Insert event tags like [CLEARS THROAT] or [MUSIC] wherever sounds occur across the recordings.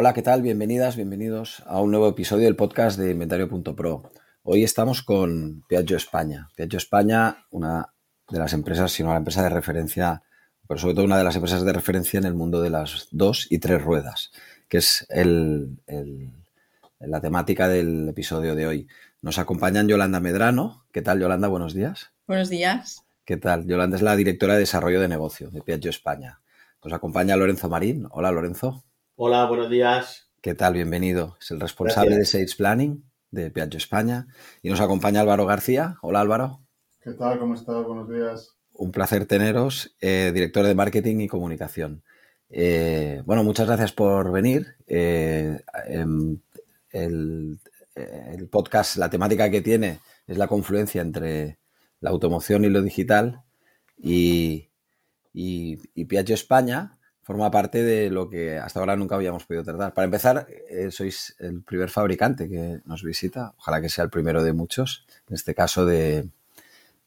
Hola, ¿qué tal? Bienvenidas, bienvenidos a un nuevo episodio del podcast de Inventario.pro. Hoy estamos con Piaggio España. Piaggio España, una de las empresas, si no la empresa de referencia, pero sobre todo una de las empresas de referencia en el mundo de las dos y tres ruedas, que es la temática del episodio de hoy. Nos acompañan Yolanda Medrano. ¿Qué tal, Yolanda? Buenos días. Buenos días. ¿Qué tal? Yolanda es la directora de desarrollo de negocio de Piaggio España. Nos acompaña Lorenzo Marín. Hola, Lorenzo. Hola, buenos días. ¿Qué tal? Bienvenido. Es el responsable de Sales Planning de Piaggio España. Y nos acompaña Álvaro García. Hola, Álvaro. ¿Qué tal? ¿Cómo estás? Buenos días. Un placer teneros, eh, director de Marketing y Comunicación. Eh, bueno, muchas gracias por venir. Eh, em, el, el, podcast, la temática que tiene es la confluencia entre la automoción y lo digital y, y, y Piaggio España forma parte de lo que hasta ahora nunca habíamos podido tratar. Para empezar, eh, sois el primer fabricante que nos visita, ojalá que sea el primero de muchos, en este caso de,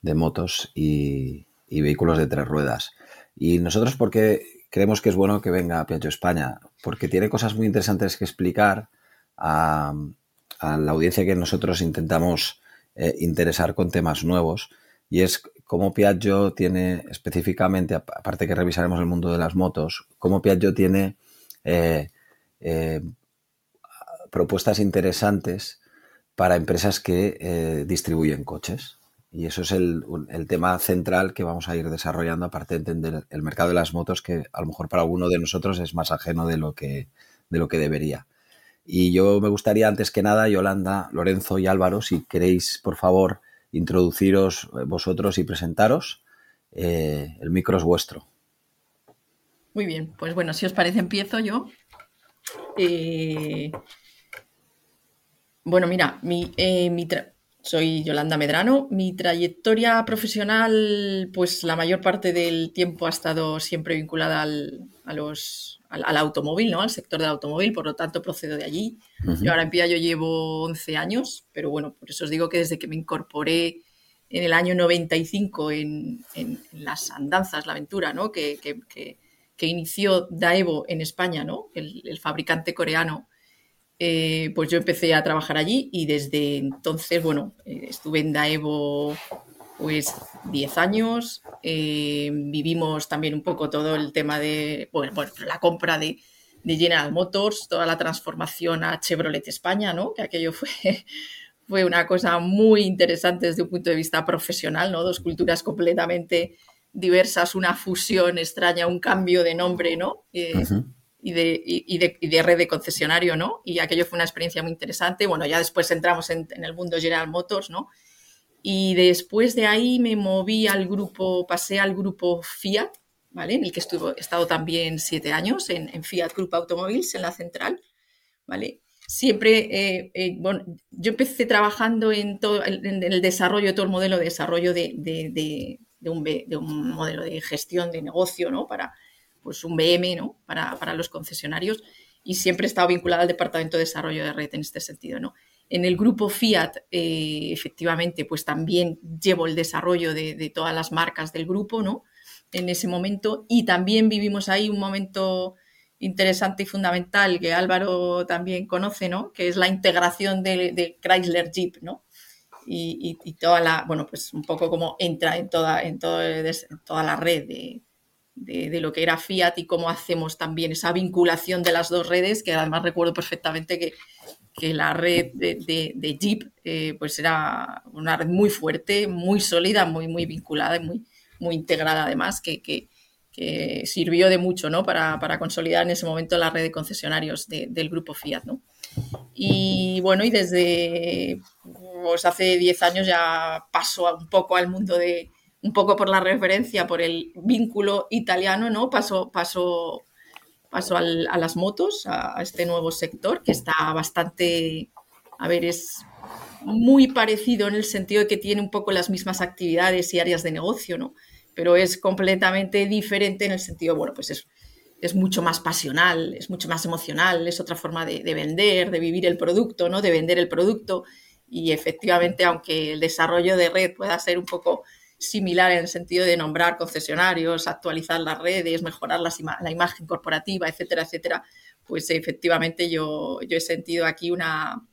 motos y, vehículos de tres ruedas. Y nosotros, porque creemos que es bueno que venga a Piaggio España? Porque tiene cosas muy interesantes que explicar a, a la audiencia que nosotros intentamos eh, interesar con temas nuevos. Y es cómo Piaggio tiene específicamente, aparte que revisaremos el mundo de las motos, cómo Piaggio tiene eh, eh, propuestas interesantes para empresas que eh, distribuyen coches. Y eso es el, tema central que vamos a ir desarrollando, aparte de entender el mercado de las motos, que a lo mejor para alguno de nosotros es más ajeno de lo que, de lo que debería. Y yo me gustaría, antes que nada, Yolanda, Lorenzo y Álvaro, si queréis, por favor, introduciros vosotros y presentaros. Eh, el micro es vuestro. Muy bien, pues bueno, si os parece empiezo yo. Eh, bueno, mira, mi, eh, mi soy Yolanda Medrano. Mi trayectoria profesional, pues la mayor parte del tiempo ha estado siempre vinculada al, a los, al, al, automóvil, ¿no? Al sector del automóvil, por lo tanto procedo de allí. Uh -huh. Yo ahora en Piaggio llevo 11 años, pero bueno, por eso os digo que desde que me incorporé en el año 95 en, en, en las andanzas, la aventura, ¿no? Que, que, que, que inició Daewoo en España, ¿no? El, el fabricante coreano. Eh, pues yo empecé a trabajar allí y desde entonces, bueno, eh, estuve en Daewoo pues 10 años, eh, vivimos también un poco todo el tema de, bueno, bueno la compra de, de, General Motors, toda la transformación a Chevrolet España, ¿no? Que aquello fue, [LAUGHS] fue una cosa muy interesante desde un punto de vista profesional, ¿no? Dos culturas completamente diversas, una fusión extraña, un cambio de nombre, ¿no? Uh -huh. Y de, y, de, y de, red de concesionario, ¿no? Y aquello fue una experiencia muy interesante. Bueno, ya después entramos en, el mundo General Motors, ¿no? Y después de ahí me moví al grupo, pasé al grupo Fiat, ¿vale? En el que estuve, he estado también siete años, en, Fiat Group Automobiles, en la central, ¿vale? Siempre, eh, eh, bueno, yo empecé trabajando en, todo, en, el desarrollo de todo el modelo de desarrollo de, de, un, un modelo de gestión de negocio, ¿no? Para, pues un BM, ¿no? Para, para los concesionarios y siempre he estado vinculada al departamento de desarrollo de red en este sentido, ¿no? En el grupo Fiat, eh, efectivamente, pues también llevo el desarrollo de, de, todas las marcas del grupo, ¿no? En ese momento. Y también vivimos ahí un momento interesante y fundamental que Álvaro también conoce, ¿no? Que es la integración de, Chrysler Jeep, ¿no? Y, y, y, toda la, bueno, pues un poco como entra en toda, en, todo, en toda la red de, de, lo que era Fiat y cómo hacemos también esa vinculación de las dos redes, que además recuerdo perfectamente que que la red de, Jeep eh, pues era una red muy fuerte, muy sólida, muy, muy vinculada y muy, muy integrada además, que, que, que sirvió de mucho ¿no? para, para, consolidar en ese momento la red de concesionarios de, del grupo Fiat. ¿no? Y bueno, y desde pues hace 10 años ya paso un poco al mundo de, un poco por la referencia, por el vínculo italiano, ¿no? Paso, paso paso a las motos, a, este nuevo sector que está bastante, a ver, es muy parecido en el sentido de que tiene un poco las mismas actividades y áreas de negocio, ¿no? Pero es completamente diferente en el sentido, bueno, pues es, es mucho más pasional, es mucho más emocional, es otra forma de, de, vender, de vivir el producto, ¿no? De vender el producto. Y efectivamente, aunque el desarrollo de red pueda ser un poco similar en el sentido de nombrar concesionarios, actualizar las redes, mejorar la imagen corporativa, etcétera, etcétera, pues efectivamente yo, yo he sentido aquí una,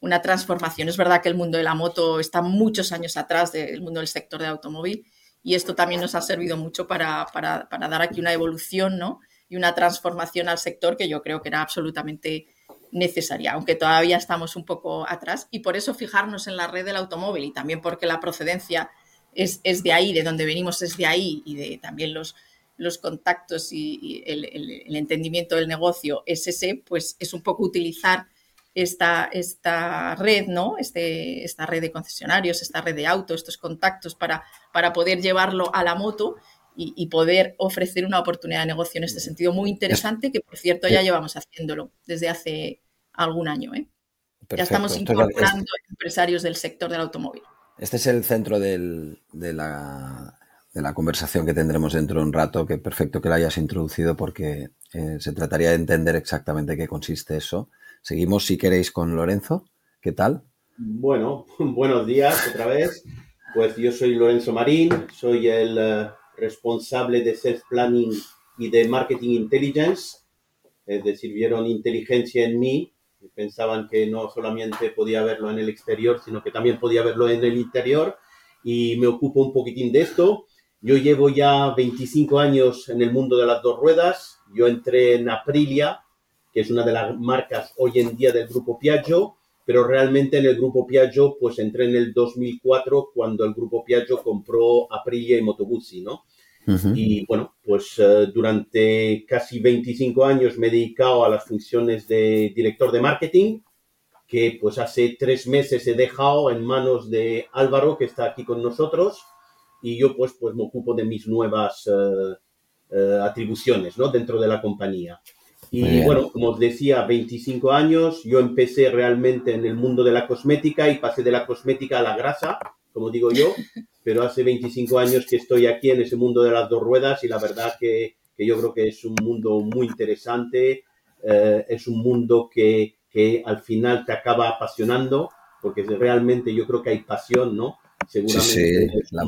una, transformación. Es verdad que el mundo de la moto está muchos años atrás del mundo del sector de automóvil y esto también nos ha servido mucho para, para, para dar aquí una evolución ¿no? y una transformación al sector que yo creo que era absolutamente necesaria, aunque todavía estamos un poco atrás. Y por eso fijarnos en la red del automóvil y también porque la procedencia es, de ahí, de donde venimos es de ahí y de también los, los contactos y, el, entendimiento del negocio es ese, pues es un poco utilizar esta, esta red, ¿no? Este, esta red de concesionarios, esta red de autos, estos contactos para, para poder llevarlo a la moto y, poder ofrecer una oportunidad de negocio en este sentido muy interesante, que por cierto ya llevamos haciéndolo desde hace algún año. ¿eh? Ya estamos incorporando empresarios del sector del automóvil. Este es el centro de, la, conversación que tendremos dentro de un rato, que perfecto que la hayas introducido porque eh, se trataría de entender exactamente qué consiste eso. Seguimos, si queréis, con Lorenzo. ¿Qué tal? Bueno, [LAUGHS] buenos días otra vez. Pues yo soy Lorenzo Marín, soy el eh, responsable de Self Planning y de Marketing Intelligence. Es decir, vieron inteligencia en mí pensaban que no solamente podía verlo en el exterior, sino que también podía verlo en el interior y me ocupo un poquitín de esto. Yo llevo ya 25 años en el mundo de las dos ruedas. Yo entré en Aprilia, que es una de las marcas hoy en día del grupo Piaggio, pero realmente en el grupo Piaggio pues entré en el 2004 cuando el grupo Piaggio compró Aprilia y Moto ¿no? Y bueno, pues eh, durante casi 25 años me he dedicado a las funciones de director de marketing, que pues hace tres meses he dejado en manos de Álvaro, que está aquí con nosotros, y yo pues, pues me ocupo de mis nuevas eh, eh, atribuciones ¿no? dentro de la compañía. Y bueno, como os decía, 25 años, yo empecé realmente en el mundo de la cosmética y pasé de la cosmética a la grasa, como digo yo, pero hace 25 años que estoy aquí en ese mundo de las dos ruedas y la verdad que, que yo creo que es un mundo muy interesante, eh, es un mundo que, que, al final te acaba apasionando, porque realmente yo creo que hay pasión, ¿no? Seguramente. Sí, la,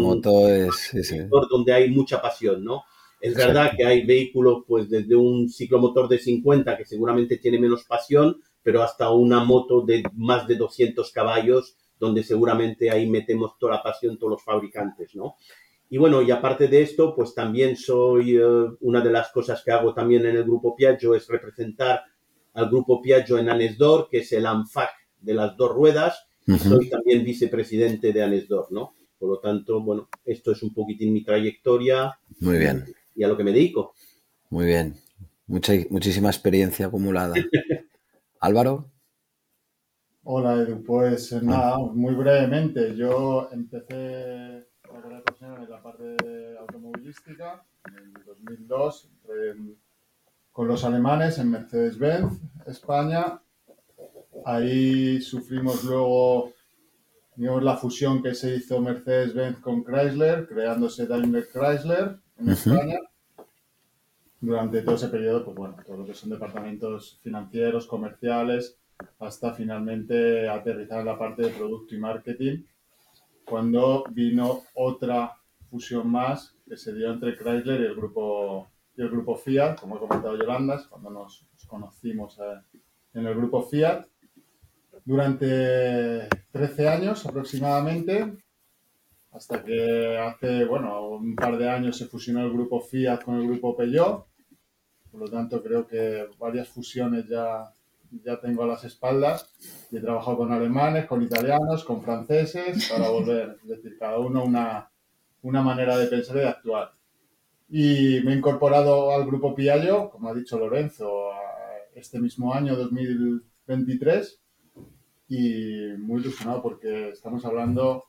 moto es... un sector donde hay mucha pasión, ¿no? Es verdad que hay vehículos, pues desde un ciclomotor de 50 que seguramente tiene menos pasión, pero hasta una moto de más de 200 caballos donde seguramente ahí metemos toda la pasión todos los fabricantes, ¿no? Y bueno, y aparte de esto, pues también soy, eh, una de las cosas que hago también en el Grupo Piaggio es representar al Grupo Piaggio en Anesdor, que es el ANFAC de las dos ruedas. Soy también vicepresidente de Anesdor, ¿no? Por lo tanto, bueno, esto es un poquitín mi trayectoria. Muy bien. Y a lo que me dedico. Muy bien. Mucha, muchísima experiencia acumulada. [LAUGHS] Álvaro. Hola Edu, pues eh, nada, muy brevemente, yo empecé la carrera profesional en la parte automovilística en el 2002 con los alemanes en Mercedes-Benz, España. Ahí sufrimos luego digamos, la fusión que se hizo Mercedes-Benz con Chrysler, creándose Daimler Chrysler en España. Durante todo ese periodo, pues bueno, todo lo que son departamentos financieros, comerciales, hasta finalmente aterrizar en la parte de producto y marketing, cuando vino otra fusión más que se dio entre Chrysler y el grupo, y el grupo Fiat, como ha comentado Yolanda, cuando nos, conocimos eh, en el grupo Fiat. Durante 13 años aproximadamente, hasta que hace, bueno, un par de años se fusionó el grupo Fiat con el grupo Peugeot. Por lo tanto, creo que varias fusiones ya ya tengo a las espaldas y he trabajado con alemanes, con italianos, con franceses, para [LAUGHS] volver, es decir, cada uno una, una manera de pensar y de actuar. Y me he incorporado al grupo Piaggio, como ha dicho Lorenzo, este mismo año, 2023, y muy ilusionado porque estamos hablando,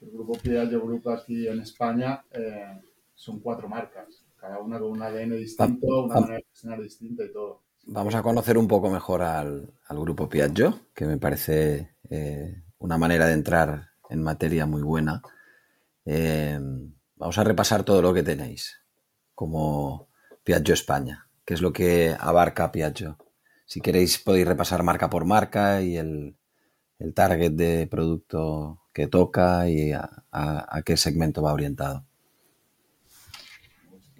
el grupo Piaggio Group aquí en España eh, son cuatro marcas. cada una con un ADN distinto, una manera de gestionar distinta y todo. Vamos a conocer un poco mejor al, grupo Piaggio, que me parece eh, una manera de entrar en materia muy buena. Eh, vamos a repasar todo lo que tenéis como Piaggio España, que es lo que abarca Piaggio. Si queréis podéis repasar marca por marca y el, target de producto que toca y a qué segmento va orientado.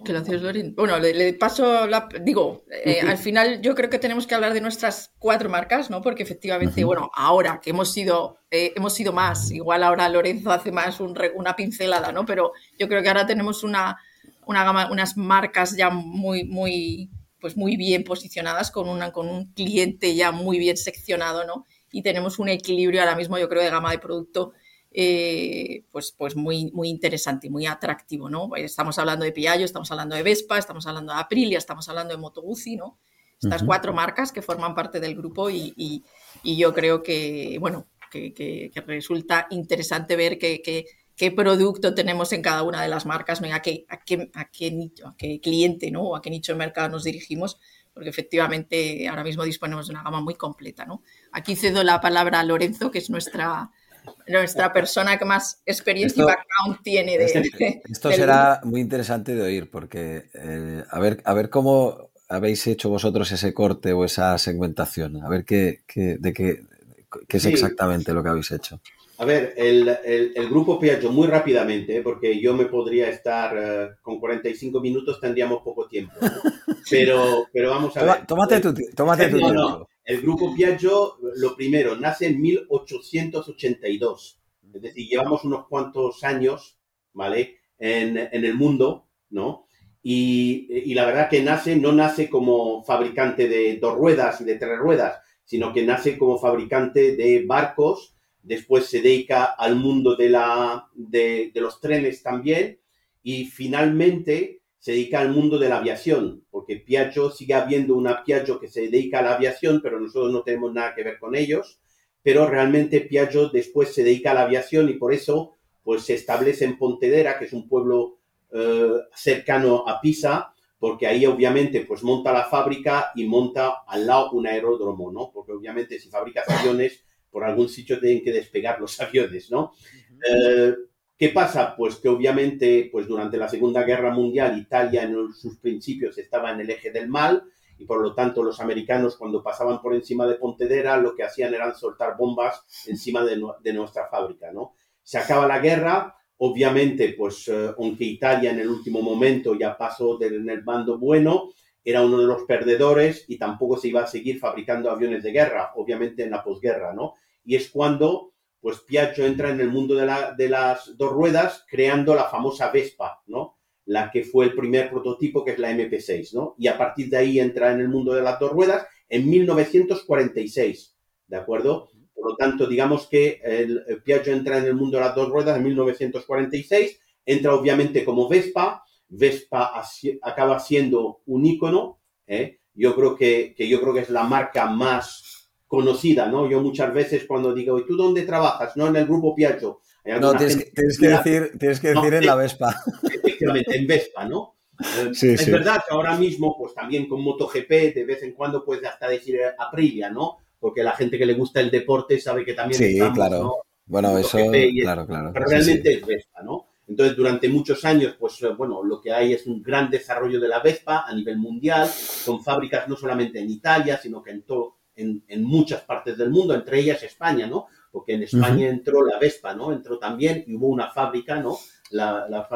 Gracias, Lorin. Bueno, le, paso la. Digo, eh, al final yo creo que tenemos que hablar de nuestras cuatro marcas, ¿no? Porque efectivamente, bueno, ahora que hemos sido, eh, hemos sido más, igual ahora Lorenzo hace más una pincelada, ¿no? Pero yo creo que ahora tenemos una, una gama, unas marcas ya muy, muy, pues muy bien posicionadas, con, una, con un cliente ya muy bien seccionado, ¿no? Y tenemos un equilibrio ahora mismo, yo creo, de gama de producto eh, pues, pues muy, muy interesante y muy atractivo, ¿no? Estamos hablando de Piaggio, estamos hablando de Vespa, estamos hablando de Aprilia, estamos hablando de Moto Guzzi, ¿no? Estas cuatro marcas que forman parte del grupo y, yo creo que, bueno, que, resulta interesante ver qué producto tenemos en cada una de las marcas, ¿no? a, qué, a, qué, a, qué, nicho, a qué cliente ¿no? o a qué nicho de mercado nos dirigimos, porque efectivamente ahora mismo disponemos de una gama muy completa. ¿no? Aquí cedo la palabra a Lorenzo, que es nuestra, nuestra persona que más experiencia y background tiene de, [LAUGHS] Esto será muy interesante de oír porque eh, a, ver, a ver cómo habéis hecho vosotros ese corte o esa segmentación, a ver qué, de qué, es exactamente lo que habéis hecho. A ver, el, el, grupo Piaggio, muy rápidamente, porque yo me podría estar eh, con 45 minutos, tendríamos poco tiempo. [LAUGHS] Pero, pero vamos a ver. Tómate tu, tómate tu tiempo. El grupo Piaggio, lo primero, nace en 1882. Es decir, llevamos unos cuantos años, ¿vale? En, el mundo, ¿no? Y, la verdad que nace, no nace como fabricante de dos ruedas y de tres ruedas, sino que nace como fabricante de barcos, después se dedica al mundo de, la, de los trenes también, y finalmente se dedica al mundo de la aviación, porque Piaggio sigue habiendo una Piaggio que se dedica a la aviación, pero nosotros no tenemos nada que ver con ellos, pero realmente Piaggio después se dedica a la aviación y por eso pues se establece en Pontedera, que es un pueblo eh, cercano a Pisa, porque ahí obviamente pues monta la fábrica y monta al lado un aeródromo, ¿no? Porque obviamente si fabrica aviones, por algún sitio tienen que despegar los aviones, ¿no? ¿Qué pasa? Pues que obviamente, pues durante la Segunda Guerra Mundial, Italia en sus principios estaba en el eje del mal y por lo tanto los americanos cuando pasaban por encima de Pontedera lo que hacían era soltar bombas encima de, nuestra fábrica, ¿no? Se acaba la guerra, obviamente, pues eh, aunque Italia en el último momento ya pasó del, el bando bueno, era uno de los perdedores y tampoco se iba a seguir fabricando aviones de guerra, obviamente en la posguerra, ¿no? Y es cuando pues Piaggio entra en el mundo de, las dos ruedas creando la famosa Vespa, ¿no? La que fue el primer prototipo, que es la MP6, ¿no? Y a partir de ahí entra en el mundo de las dos ruedas en 1946, ¿de acuerdo? Por lo tanto, digamos que el, Piaggio entra en el mundo de las dos ruedas en 1946, entra obviamente como Vespa, Vespa acaba siendo un ícono, ¿eh? Yo creo que, que yo creo que es la marca más conocida, ¿no? Yo muchas veces cuando digo, ¿y tú dónde trabajas? No, en el grupo Piaggio. No, tienes que, decir, tienes que decir en la Vespa. Efectivamente, en Vespa, ¿no? Eh, es verdad que ahora mismo, pues también con MotoGP, de vez en cuando puedes hasta decir Aprilia, ¿no? Porque la gente que le gusta el deporte sabe que también Sí, claro. Bueno, eso, claro, claro. Pero realmente es Vespa, ¿no? Entonces, durante muchos años, pues eh, bueno, lo que hay es un gran desarrollo de la Vespa a nivel mundial, con fábricas no solamente en Italia, sino que en todo en, muchas partes del mundo, entre ellas España, ¿no? Porque en España entró la Vespa, ¿no? Entró también y hubo una fábrica, ¿no? La, la,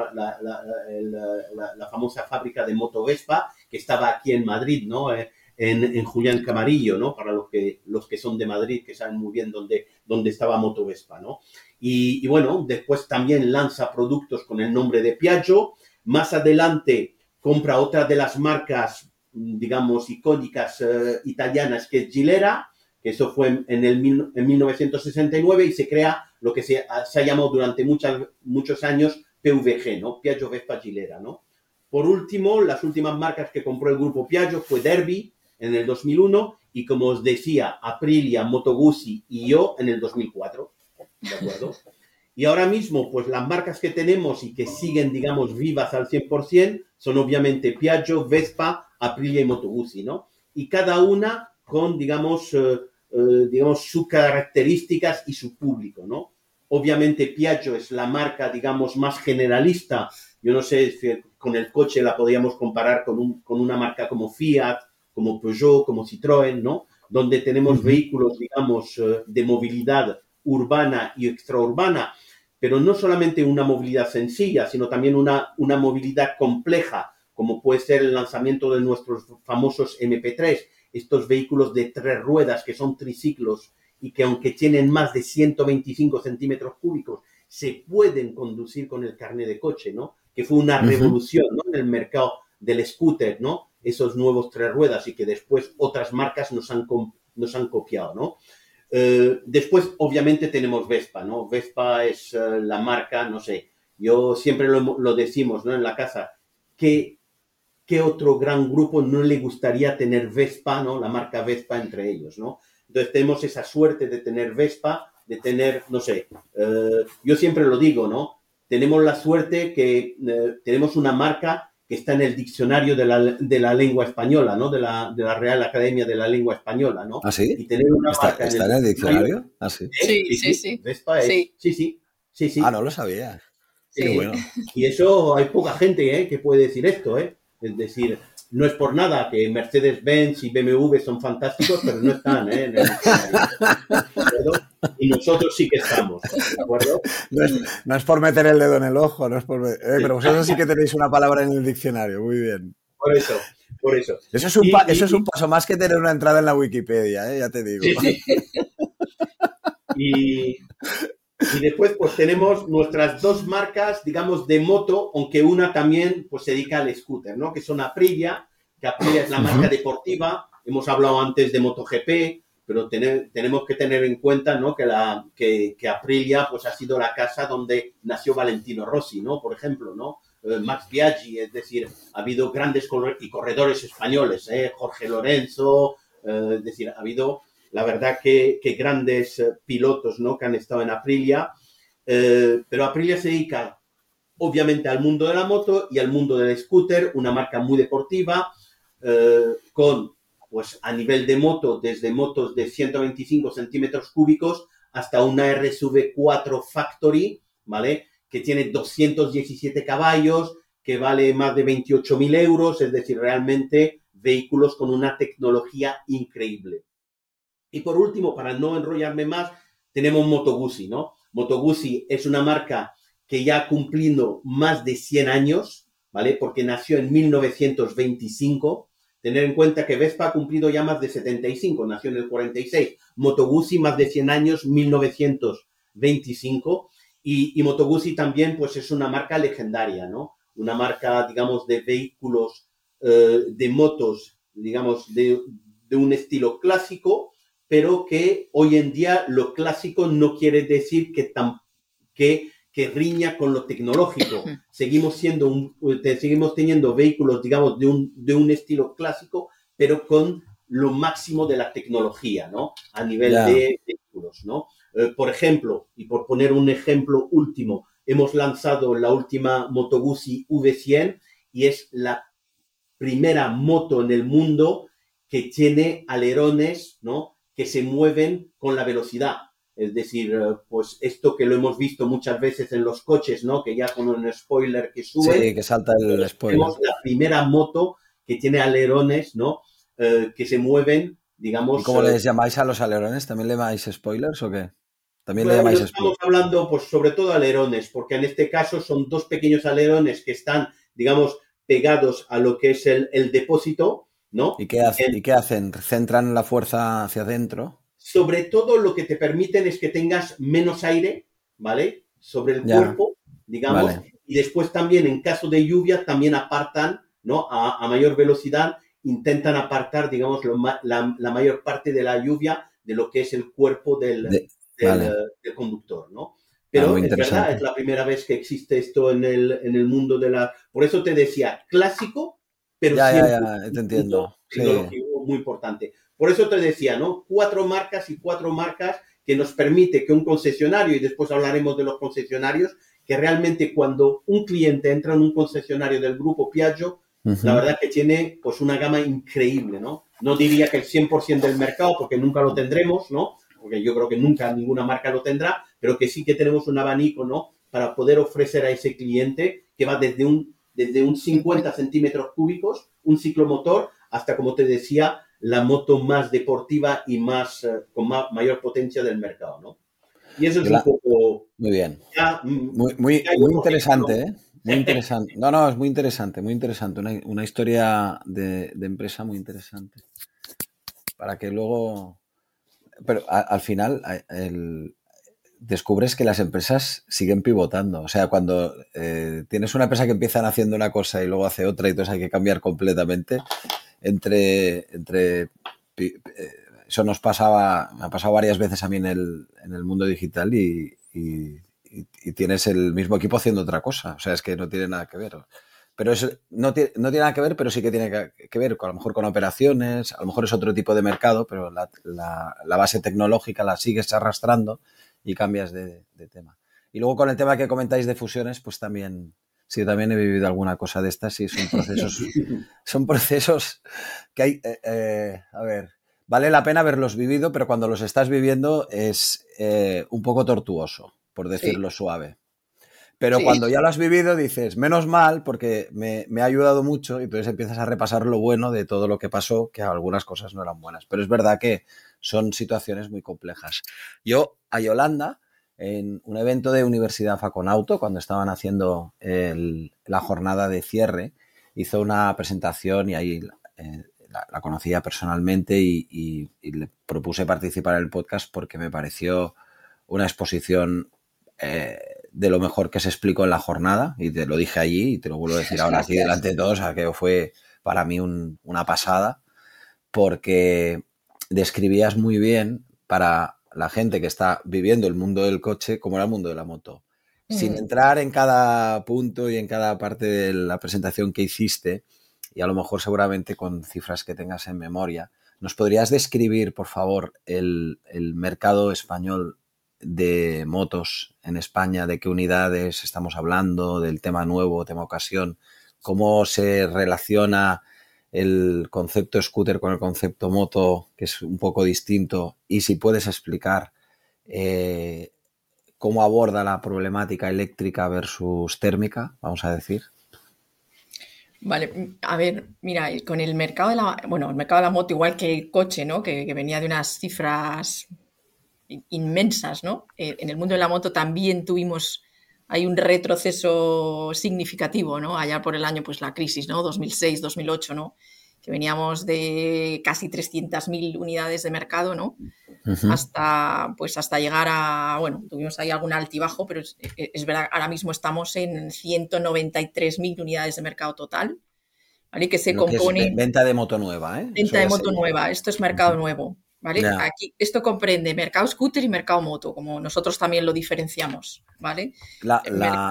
famosa fábrica de Moto Vespa que estaba aquí en Madrid, ¿no? Eh, en, Julián Camarillo, ¿no? Para los que, los que son de Madrid, que saben muy bien dónde, dónde estaba Moto Vespa, ¿no? Y, y, bueno, después también lanza productos con el nombre de Piaggio. Más adelante compra otra de las marcas digamos, icónicas eh, italianas, que es Gilera, que eso fue en, el, en 1969 y se crea lo que se, ha llamado durante muchos años PVG, ¿no? Piaggio Vespa Gilera, ¿no? Por último, las últimas marcas que compró el grupo Piaggio fue Derby en el 2001 y, como os decía, Aprilia, Moto y yo en el 2004, ¿de acuerdo? Y ahora mismo, pues las marcas que tenemos y que siguen, digamos, vivas al 100% son obviamente Piaggio, Vespa, Aprilia y Moto Guzzi, ¿no? Y cada una con, digamos, eh, eh, digamos, sus características y su público, ¿no? Obviamente Piaggio es la marca, digamos, más generalista. Yo no sé si con el coche la podríamos comparar con, un, con una marca como Fiat, como Peugeot, como Citroën, ¿no? Donde tenemos vehículos, digamos, eh, de movilidad urbana y extraurbana, pero no solamente una movilidad sencilla, sino también una, una movilidad compleja, como puede ser el lanzamiento de nuestros famosos MP3, estos vehículos de tres ruedas que son triciclos y que aunque tienen más de 125 centímetros cúbicos, se pueden conducir con el carnet de coche, ¿no? Que fue una revolución, ¿no? En el mercado del scooter, ¿no? Esos nuevos tres ruedas y que después otras marcas nos han, nos han copiado, ¿no? Eh, después, obviamente, tenemos Vespa, ¿no? Vespa es eh, la marca, no sé, yo siempre lo, lo, decimos, ¿no? En la casa, que ¿qué otro gran grupo no le gustaría tener Vespa, ¿no? La marca Vespa entre ellos, ¿no? Entonces tenemos esa suerte de tener Vespa, de tener, no sé, eh, yo siempre lo digo, ¿no? Tenemos la suerte que tenemos una marca que está en el diccionario de la, de la lengua española, ¿no? De la, de la, Real Academia de la Lengua Española, ¿no? ¿Ah, sí? Y tener una ¿Está, marca está en el diccionario? ¿Ah, sí? Sí, sí, sí. Vespa es, Sí. sí, sí, sí, sí. Ah, no lo sabía. Sí. Qué bueno. Y eso hay poca gente ¿eh? que puede decir esto, ¿eh? Es decir, no es por nada que Mercedes-Benz y BMW son fantásticos, pero no están ¿eh? en. Y nosotros sí que estamos, ¿de acuerdo? No es, no es por meter el dedo en el ojo, no es por... eh, pero vosotros sí que tenéis una palabra en el diccionario, muy bien. Por eso, por eso. Eso es un, Y- pa- y- eso es un paso más que tener una entrada en la Wikipedia, ¿eh? ya te digo. Sí, sí. Y, y después pues tenemos nuestras dos marcas, digamos, de moto, aunque una también pues se dedica al scooter, ¿no? Que son Aprilia, que Aprilia es la marca deportiva. Hemos hablado antes de MotoGP, pero tener- tenemos que tener en cuenta, ¿no? Que, la, que, que Aprilia pues ha sido la casa donde nació Valentino Rossi, ¿no? Por ejemplo, ¿no? Eh, Max Biaggi, es decir, ha habido grandes corredores españoles, ¿eh? Jorge Lorenzo, eh, es decir, ha habido la verdad que, grandes eh, pilotos ¿no? que han estado en Aprilia, Eh, pero Aprilia se dedica obviamente al mundo de la moto y al mundo del scooter, una marca muy deportiva, eh, con pues a nivel de moto, desde motos de 125 centímetros cúbicos hasta una RSV4 Factory, ¿vale? Que tiene 217 caballos, que vale más de 28.000 euros, es decir, realmente vehículos con una tecnología increíble. Y por último, para no enrollarme más, tenemos Moto Guzzi, ¿no? Moto Guzzi es una marca que ya ha cumplido más de 100 años, ¿vale? Porque nació en 1925. Tener en cuenta que Vespa ha cumplido ya más de 75, nació en el 46. Moto Guzzi más de 100 años, 1925. Y, y Moto Guzzi también, pues es una marca legendaria, ¿no? Una marca, digamos, de vehículos, eh, de motos, digamos, de, de un estilo clásico, pero que hoy en día lo clásico no quiere decir que, tam- que, que riña con lo tecnológico. Seguimos siendo un, te- seguimos teniendo vehículos, digamos, de un, de un estilo clásico, pero con lo máximo de la tecnología, ¿no? A nivel Ya. de vehículos, ¿no? Eh, por ejemplo, y por poner un ejemplo último, hemos lanzado la última Moto Guzzi V100 y es la primera moto en el mundo que tiene alerones, ¿no? Que se mueven con la velocidad. Es decir, eh, pues esto que lo hemos visto muchas veces en los coches, ¿no? Que ya con un spoiler que sube. Sí, que salta el spoiler. Tenemos la primera moto que tiene alerones, ¿no? Eh, que se mueven, digamos. ¿Y cómo eh, les llamáis a los alerones? ¿También le llamáis spoilers o qué? También bueno, le llamáis estamos spoilers. hablando, pues, sobre todo alerones, porque en este caso son dos pequeños alerones que están, digamos, pegados a lo que es el, el depósito, ¿no? ¿Y qué, hacen, En- ¿Y qué hacen? ¿Centran la fuerza hacia adentro? Sobre todo lo que te permiten es que tengas menos aire, ¿vale? Sobre el Ya. cuerpo, digamos, Vale. y después también en caso de lluvia también apartan, ¿no? A, a mayor velocidad intentan apartar, digamos, lo la, la mayor parte de la lluvia de lo que es el cuerpo del, De- del, vale. del conductor, ¿no? Pero Ah, es verdad, es la primera vez que existe esto en el, en el mundo de la... Por eso te decía, clásico, pero Ya, ya, siempre ya, te entiendo. Sí. muy importante. Por eso te decía, ¿no? Cuatro marcas y cuatro marcas que nos permite que un concesionario, y después hablaremos de los concesionarios, que realmente cuando un cliente entra en un concesionario del grupo Piaggio, la verdad que tiene pues una gama increíble, ¿no? No diría que el 100% del mercado, porque nunca lo tendremos, ¿no? Porque yo creo que nunca ninguna marca lo tendrá, pero que sí que tenemos un abanico, ¿no? Para poder ofrecer a ese cliente que va desde un, desde un 50 centímetros cúbicos, un ciclomotor, hasta, como te decía, la moto más deportiva y más, eh, con mayor potencia del mercado, ¿no? Y eso es un poco... Muy bien. Mm, muy, muy, muy interesante, ¿eh? Muy interesante. No, no, es muy interesante, muy interesante. Una, historia de, empresa muy interesante. Para que luego... Pero al final descubres que las empresas siguen pivotando. O sea, cuando eh, tienes una empresa que empiezan haciendo una cosa y luego hace otra y entonces hay que cambiar completamente, entre, entre eh, eso nos pasaba, me ha pasado varias veces a mí en el, en el mundo digital y, y, tienes el mismo equipo haciendo otra cosa. O sea, es que no tiene nada que ver. Pero eso no, tiene, no tiene nada que ver, pero sí que tiene que, ver con, a lo mejor con operaciones, a lo mejor es otro tipo de mercado, pero la, la, base tecnológica la sigues arrastrando y cambias de, de, tema. Y luego con el tema que comentáis de fusiones, pues también, sí, también he vivido alguna cosa de estas y son [LAUGHS] procesos, son procesos que hay, eh, eh, a ver, vale la pena haberlos vivido, pero cuando los estás viviendo es eh, un poco tortuoso, por decirlo suave. Pero cuando ya lo has vivido dices, menos mal, porque me, me, ha ayudado mucho y entonces empiezas a repasar lo bueno de todo lo que pasó, que algunas cosas no eran buenas. Pero es verdad que son situaciones muy complejas. Yo a Yolanda, en un evento de Universidad Faconauto, cuando estaban haciendo la jornada de cierre, hizo una presentación y ahí eh, la, conocía personalmente y, le propuse participar en el podcast porque me pareció una exposición eh, de lo mejor que se explicó en la jornada y te lo dije allí y te lo vuelvo a decir ahora aquí delante de todos, que fue para mí una pasada porque describías muy bien para la gente que está viviendo el mundo del coche como era el mundo de la moto. Sin mm. entrar en cada punto y en cada parte de la presentación que hiciste, y a lo mejor seguramente con cifras que tengas en memoria, ¿nos podrías describir, por favor, el, mercado español de motos en España? ¿De qué unidades estamos hablando? ¿Del tema nuevo, tema ocasión? ¿Cómo se relaciona el concepto scooter con el concepto moto, que es un poco distinto? Y si puedes explicar eh, cómo aborda la problemática eléctrica versus térmica, vamos a decir. Vale, a ver, mira, con el mercado de la, bueno, el mercado de la moto, igual que el coche, ¿no? Que, venía de unas cifras inmensas, ¿no? Eh, en el mundo de la moto también tuvimos, hay un retroceso significativo, ¿no? Allá por el año, pues la crisis, ¿no? 2006, 2008, ¿no? Que veníamos de casi 300.000 unidades de mercado, ¿no? hasta, pues hasta llegar a, bueno, tuvimos ahí algún altibajo, pero es, verdad, ahora mismo estamos en 193.000 unidades de mercado total, ¿vale? Que se compone... venta de moto nueva, ¿eh? Venta de moto nueva, esto es mercado nuevo, ¿vale? Aquí, esto comprende mercado scooter y mercado moto, como nosotros también lo diferenciamos, ¿vale? La,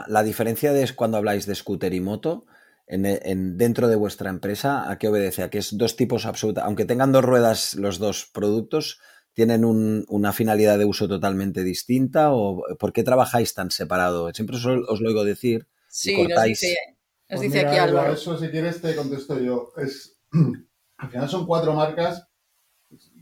la, diferencia es cuando habláis de scooter y moto... En, dentro de vuestra empresa, ¿a qué obedece? ¿A que es dos tipos absolutos? Aunque tengan dos ruedas los dos productos, tienen una finalidad de uso totalmente distinta o por qué trabajáis tan separado? Siempre os, lo oigo decir. Sí, nos dice, nos pues aquí Álvaro. Eso, si quieres, te contesto yo. Es, [CLEARS THROAT] al final son cuatro marcas.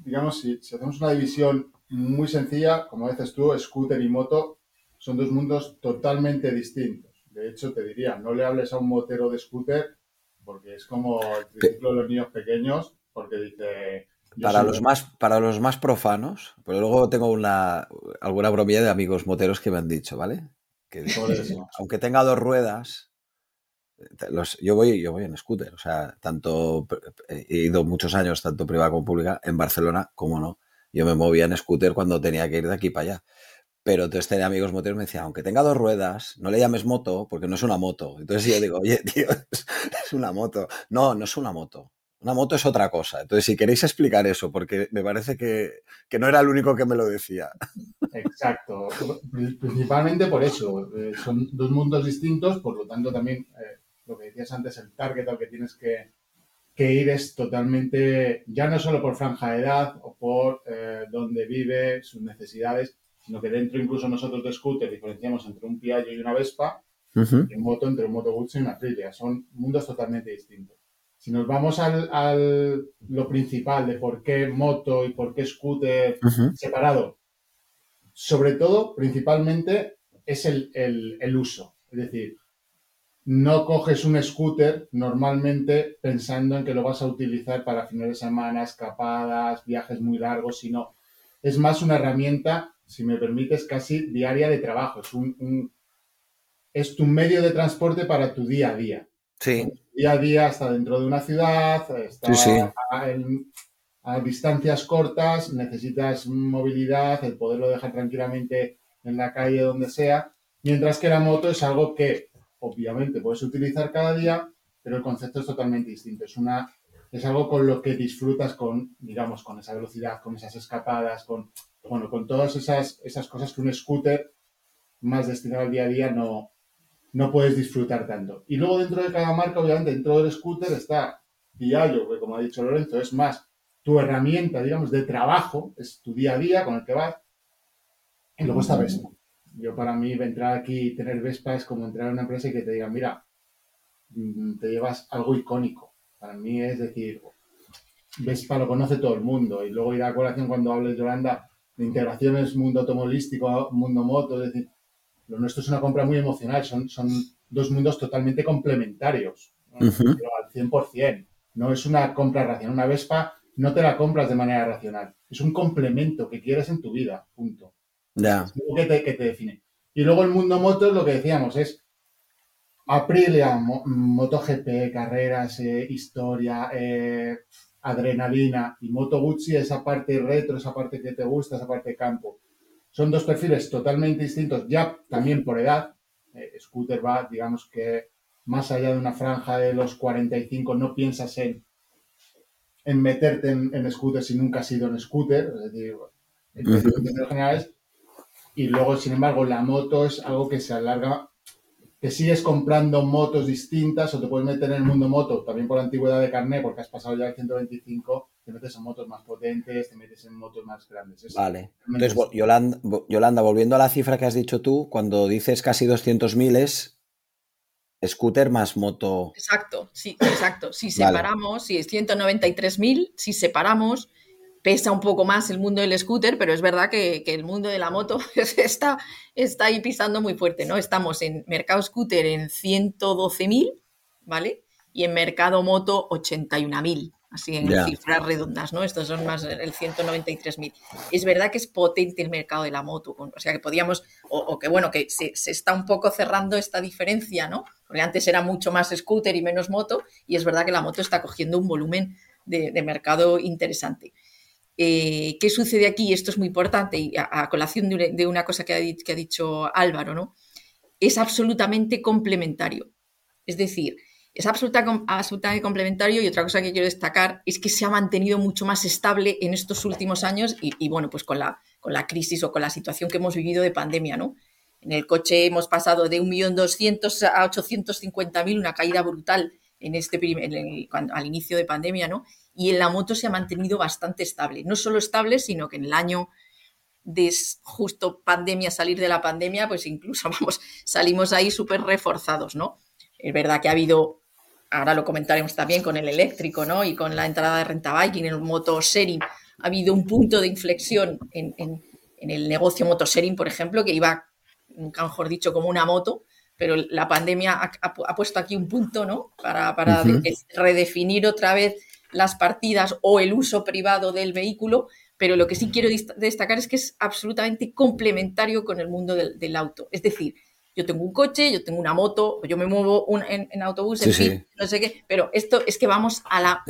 Digamos, si, hacemos una división muy sencilla, como dices tú, scooter y moto son dos mundos totalmente distintos. De hecho, te diría, no le hables a un motero de scooter porque es como el principio de los niños pequeños, porque dice, para los, más, para los más profanos, pero luego tengo una, alguna bromilla de amigos moteros que me han dicho, ¿vale? Que aunque tenga dos ruedas, yo, voy, yo voy en scooter, o sea, tanto he ido muchos años, tanto privada como pública, en Barcelona, como no. Yo me movía en scooter cuando tenía que ir de aquí para allá. Pero entonces tenía amigos moteros me decían, aunque tenga dos ruedas, no le llames moto porque no es una moto. Entonces yo digo, oye, [LAUGHS] tío, es una moto. No, no es una moto. Una moto es otra cosa. Entonces, si queréis explicar eso, porque me parece que, no era el único que me lo decía. Exacto. Principalmente por eso. Eh, son dos mundos distintos, por lo tanto también eh, lo que decías antes, el target al que tienes que, que ir es totalmente, ya no solo por franja de edad o por eh, dónde vive, sus necesidades, sino que dentro incluso nosotros de scooter diferenciamos entre un Piaggio y una Vespa, y en moto entre un Moto Guzzi y una Aprilia. Son mundos totalmente distintos. Si nos vamos al, lo principal de por qué moto y por qué scooter separado, sobre todo, principalmente, es el, el uso. Es decir, no coges un scooter normalmente pensando en que lo vas a utilizar para fines de semana, escapadas, viajes muy largos, sino es más una herramienta, si me permites, casi diaria de trabajo. Es, un, es tu medio de transporte para tu día a día. Sí. día a día está dentro de una ciudad, está a distancias cortas, necesitas movilidad, el poderlo dejar tranquilamente en la calle donde sea, mientras que la moto es algo que obviamente puedes utilizar cada día, pero el concepto es totalmente distinto. Es, una, es algo con lo que disfrutas con, digamos, con esa velocidad, con esas escapadas, con, bueno, con todas esas, esas cosas que un scooter más destinado al día a día no, no puedes disfrutar tanto. Y luego dentro de cada marca, obviamente, dentro del scooter está Piaggio, que como ha dicho Lorenzo, es más tu herramienta, digamos, de trabajo, es tu día a día con el que vas. Y luego está Vespa. Yo para mí entrar aquí y tener Vespa es como entrar a una empresa y que te digan, mira, mm, te llevas algo icónico. Para mí es decir, Vespa lo conoce todo el mundo. Y luego ir a colación cuando hables de Yolanda de integraciones mundo automovilístico, mundo moto, es decir, lo nuestro es una compra muy emocional, son, son dos mundos totalmente complementarios, al 100%. No es una compra racional. Una Vespa no te la compras de manera racional, es un complemento que quieres en tu vida, punto. Ya. que te, define. Y luego el mundo moto lo que decíamos, es Aprilia, MotoGP, carreras, eh, historia, eh, adrenalina y Moto Guzzi, esa parte retro, esa parte que te gusta, esa parte campo. Son dos perfiles totalmente distintos, ya también por edad. Eh, scooter va, digamos que más allá de una franja de los 45, no piensas en, en meterte en, en scooter si nunca has sido en scooter, es decir, en uh generales, y luego, sin embargo, la moto es algo que se alarga, que sigues comprando motos distintas o te puedes meter en el mundo moto, también por antigüedad de carnet, porque has pasado ya el 125, te metes en motos más potentes, te metes en motos más grandes. vale. Entonces, Yolanda, Yolanda, volviendo a la cifra que has dicho tú, cuando dices casi 200.000 es scooter más moto. Exacto, sí, exacto. Si separamos, si es 193.000, si separamos pesa un poco más el mundo del scooter, pero es verdad que, el mundo de la moto [LAUGHS] está, está ahí pisando muy fuerte, ¿no? Estamos en mercado scooter en 112.000, ¿vale? Y en mercado moto 81.000, así en cifras redondas, ¿no? Estos son más el 193.000. Es verdad que es potente el mercado de la moto, o sea que podíamos, o, que bueno, que se, está un poco cerrando esta diferencia, ¿no? Porque antes era mucho más scooter y menos moto, y es verdad que la moto está cogiendo un volumen de mercado interesante. Eh, ¿Qué sucede aquí? Esto es muy importante y a, colación de una, cosa que ha, dicho Álvaro, ¿no? Es absolutamente complementario. Es decir, es absolutamente complementario y otra cosa que quiero destacar es que se ha mantenido mucho más estable en estos últimos años y, bueno, pues con la, con la crisis o con la situación que hemos vivido de pandemia, ¿no? En el coche hemos pasado de 1.200.000 a 850.000, una caída brutal en este al inicio de pandemia, ¿no? y en la moto se ha mantenido bastante estable. No solo estable, sino que en el año de justo pandemia, salir de la pandemia, pues incluso [LAUGHS] vamos, salimos ahí súper reforzados, ¿no? Es verdad que ha habido, ahora lo comentaremos también con el eléctrico, ¿no? Y con la entrada de renta biking en el moto sharing, ha habido un punto de inflexión en, el negocio moto sharing, por ejemplo, que iba, mejor dicho, como una moto, pero la pandemia ha, puesto aquí un punto, ¿no? Para, redefinir otra vez las partidas o el uso privado del vehículo, pero lo que sí quiero destacar es que es absolutamente complementario con el mundo del, auto. Es decir, yo tengo un coche, yo tengo una moto, yo me muevo en, autobús, en fin, no sé qué, pero esto es que vamos a la,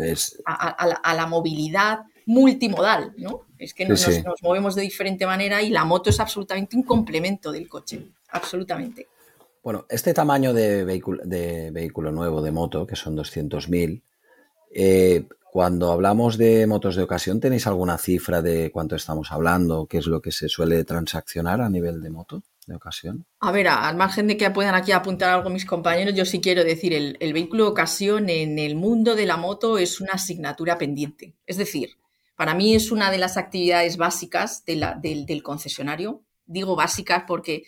a, la, movilidad multimodal, ¿no? Es que nos, movemos de diferente manera y la moto es absolutamente un complemento del coche, absolutamente. Bueno, este tamaño de vehículo, de vehículo nuevo, de moto, que son 200.000, eh, cuando hablamos de motos de ocasión, ¿tenéis alguna cifra de cuánto estamos hablando? ¿Qué es lo que se suele transaccionar a nivel de moto? de ocasión? A ver, al margen de que puedan aquí apuntar algo mis compañeros, yo sí quiero decir, el, vehículo de ocasión en el mundo de la moto es una asignatura pendiente. Es decir, para mí es una de las actividades básicas del, del, concesionario. Digo básicas porque,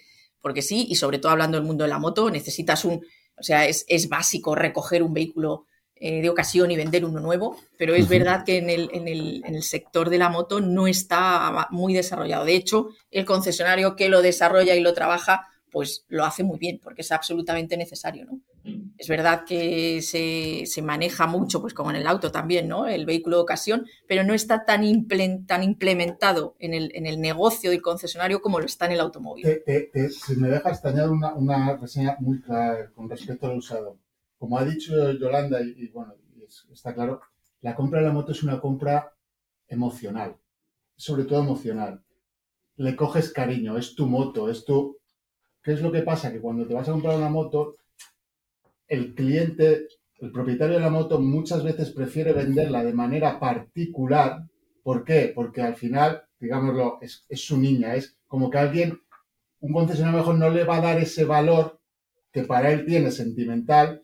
porque sí, y sobre todo hablando del mundo de la moto, necesitas un, o sea, es, es básico recoger un vehículo eh, de ocasión y vender uno nuevo, pero es verdad que en el, en, el, en el, sector de la moto no está muy desarrollado. De hecho, el concesionario que lo desarrolla y lo trabaja, pues lo hace muy bien, porque es absolutamente necesario, ¿no? Es verdad que se, se maneja mucho, pues como en el auto también, ¿no? El vehículo de ocasión, pero no está tan, tan implementado en el, en el negocio del concesionario como lo está en el automóvil. si me dejas, te añado una, una reseña muy clara con respecto al usado como ha dicho Yolanda, y, bueno, está claro, la compra de la moto es una compra emocional, sobre todo emocional. Le coges cariño, es tu moto, es tu... ¿Qué es lo que pasa? Que cuando te vas a comprar una moto, el cliente, el propietario de la moto muchas veces prefiere venderla de manera particular. ¿Por qué? Porque al final, digámoslo, es, es su niña, es como que alguien, un concesionario mejor no le va a dar ese valor que para él tiene sentimental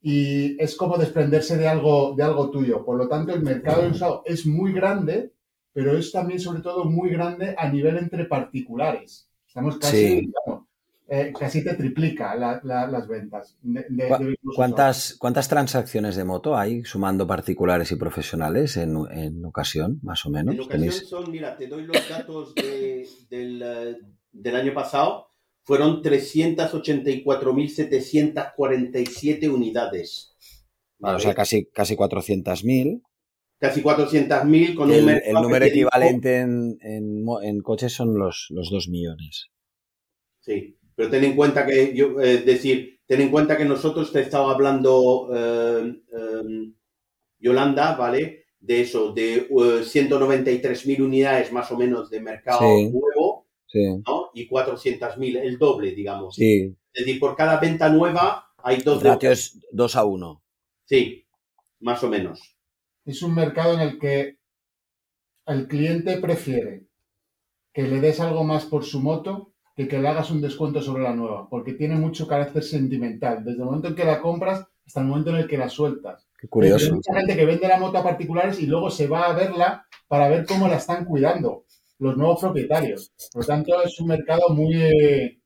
y es como desprenderse de algo, de algo tuyo. Por lo tanto, el mercado de usado es muy grande, pero es también sobre todo muy grande a nivel entre particulares. Estamos casi, eh, casi te triplica las ventas. ¿Cuántas, ¿Cuántas transacciones de moto hay sumando particulares y profesionales en, en ocasión, más o menos? En ocasión son, mira, te doy los datos del, eh, del año pasado fueron 384.747 unidades. o sea, casi, casi 400.000. Casi 400.000 con el, un El número equivalente en, en, coches son los, los 2 millones. Sí, pero ten en cuenta que, yo, es decir, ten en cuenta que nosotros te estaba hablando, eh, eh, Yolanda, ¿vale? De eso, de 193.000 eh, unidades más o menos de mercado nuevo ¿no? Y 400.000, el doble, digamos. Es decir, por cada venta nueva hay dos... Ratio es 2 a 1. Sí, más o menos. Es un mercado en el que el cliente prefiere que le des algo más por su moto que que le hagas un descuento sobre la nueva, porque tiene mucho carácter sentimental, desde el momento en que la compras hasta el momento en el que la sueltas. Qué curioso. Hay mucha gente que vende la moto a particulares y luego se va a verla para ver cómo la están cuidando los nuevos propietarios. Por lo tanto, es un mercado muy,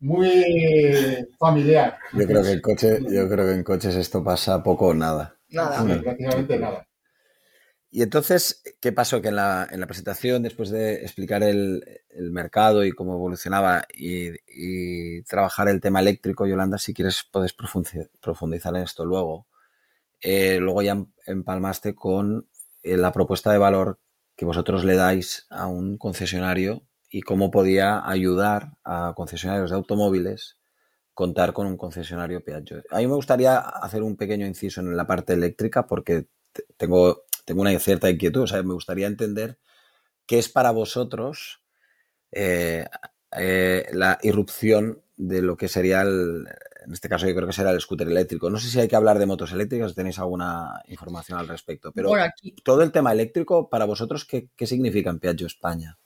muy familiar. Yo creo que en coche, yo creo que en coches esto pasa poco o nada. Nada. prácticamente nada. Y entonces, ¿qué pasó? Que en la, en la presentación, después de explicar el, mercado y cómo evolucionaba y, trabajar el tema eléctrico, Yolanda, si quieres puedes profundizar en esto luego. Eh, luego ya empalmaste con eh, la propuesta de valor que vosotros le dais a un concesionario y cómo podía ayudar a concesionarios de automóviles contar con un concesionario Piaggio. A mí me gustaría hacer un pequeño inciso en la parte eléctrica porque tengo, tengo una cierta inquietud. O sea, me gustaría entender qué es para vosotros eh, eh, la irrupción de lo que sería el, en este caso yo creo que será el scooter eléctrico. No sé si hay que hablar de motos eléctricas, tenéis alguna información al respecto, pero todo el tema eléctrico, para vosotros, ¿qué, significa en Piaggio España?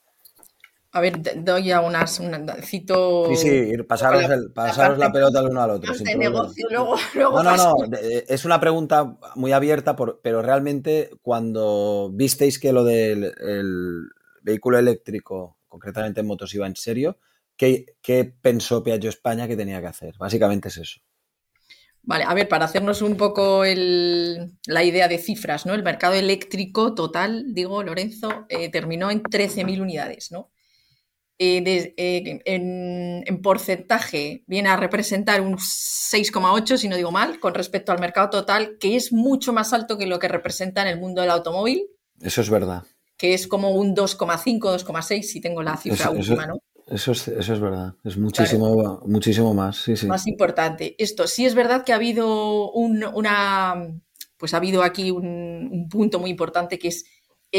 A ver, doy a unas, cito... Sí, sí, pasaros, la pelota el uno al otro. no, no, no, es una pregunta muy abierta, pero realmente cuando visteis que lo del vehículo eléctrico, concretamente en motos, iba en serio, ¿Qué, pensó Piaggio España que tenía que hacer? Básicamente es eso. Vale, a ver, para hacernos un poco la idea de cifras, ¿no? El mercado eléctrico total, digo, Lorenzo, eh, terminó en 13.000 unidades, ¿no? Eh, eh, en, porcentaje viene a representar un 6,8, si no digo mal, con respecto al mercado total, que es mucho más alto que lo que representa en el mundo del automóvil. Eso es verdad. Que es como un 2,5, 2,6, si tengo la cifra última, ¿no? Eso es, eso es verdad, es muchísimo, muchísimo más, sí, sí. Más importante. Esto, sí es verdad que ha habido un, una, pues ha habido aquí un, punto muy importante que es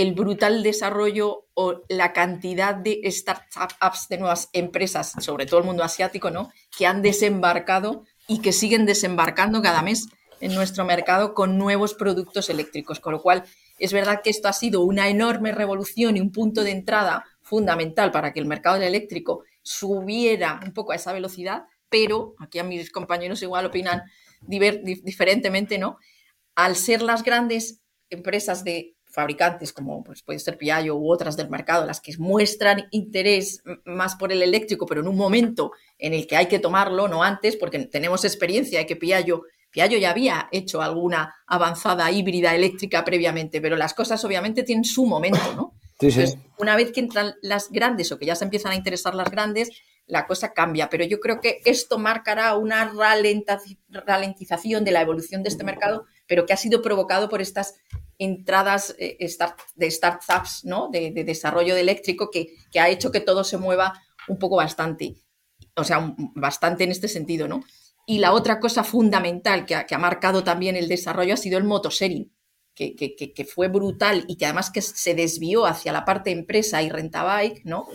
el brutal desarrollo o la cantidad de startups, de nuevas empresas, sobre todo el mundo asiático, ¿no? Que han desembarcado y que siguen desembarcando cada mes en nuestro mercado con nuevos productos eléctricos. Con lo cual, es verdad que esto ha sido una enorme revolución y un punto de entrada fundamental para que el mercado eléctrico subiera un poco a esa velocidad, pero aquí a mis compañeros igual opinan diferentemente, ¿no? Al ser las grandes empresas de fabricantes como pues, puede ser Piaggio u otras del mercado, las que muestran interés más por el eléctrico, pero en un momento en el que hay que tomarlo, no antes, porque tenemos experiencia de que Piaggio, Piaggio ya había hecho alguna avanzada híbrida eléctrica previamente, pero las cosas obviamente tienen su momento, ¿no? una vez que entran las grandes o que ya se empiezan a interesar las grandes, la cosa cambia. Pero yo creo que esto marcará una ralentización de la evolución de este mercado, pero que ha sido provocado por estas entradas eh, de startups, ¿no? De, desarrollo de eléctrico que, ha hecho que todo se mueva un poco bastante. O sea, bastante en este sentido, ¿no? Y la otra cosa fundamental que ha, marcado también el desarrollo ha sido el motosharing, que, que, fue brutal y que además que se desvió hacia la parte empresa y rentabike, ¿no?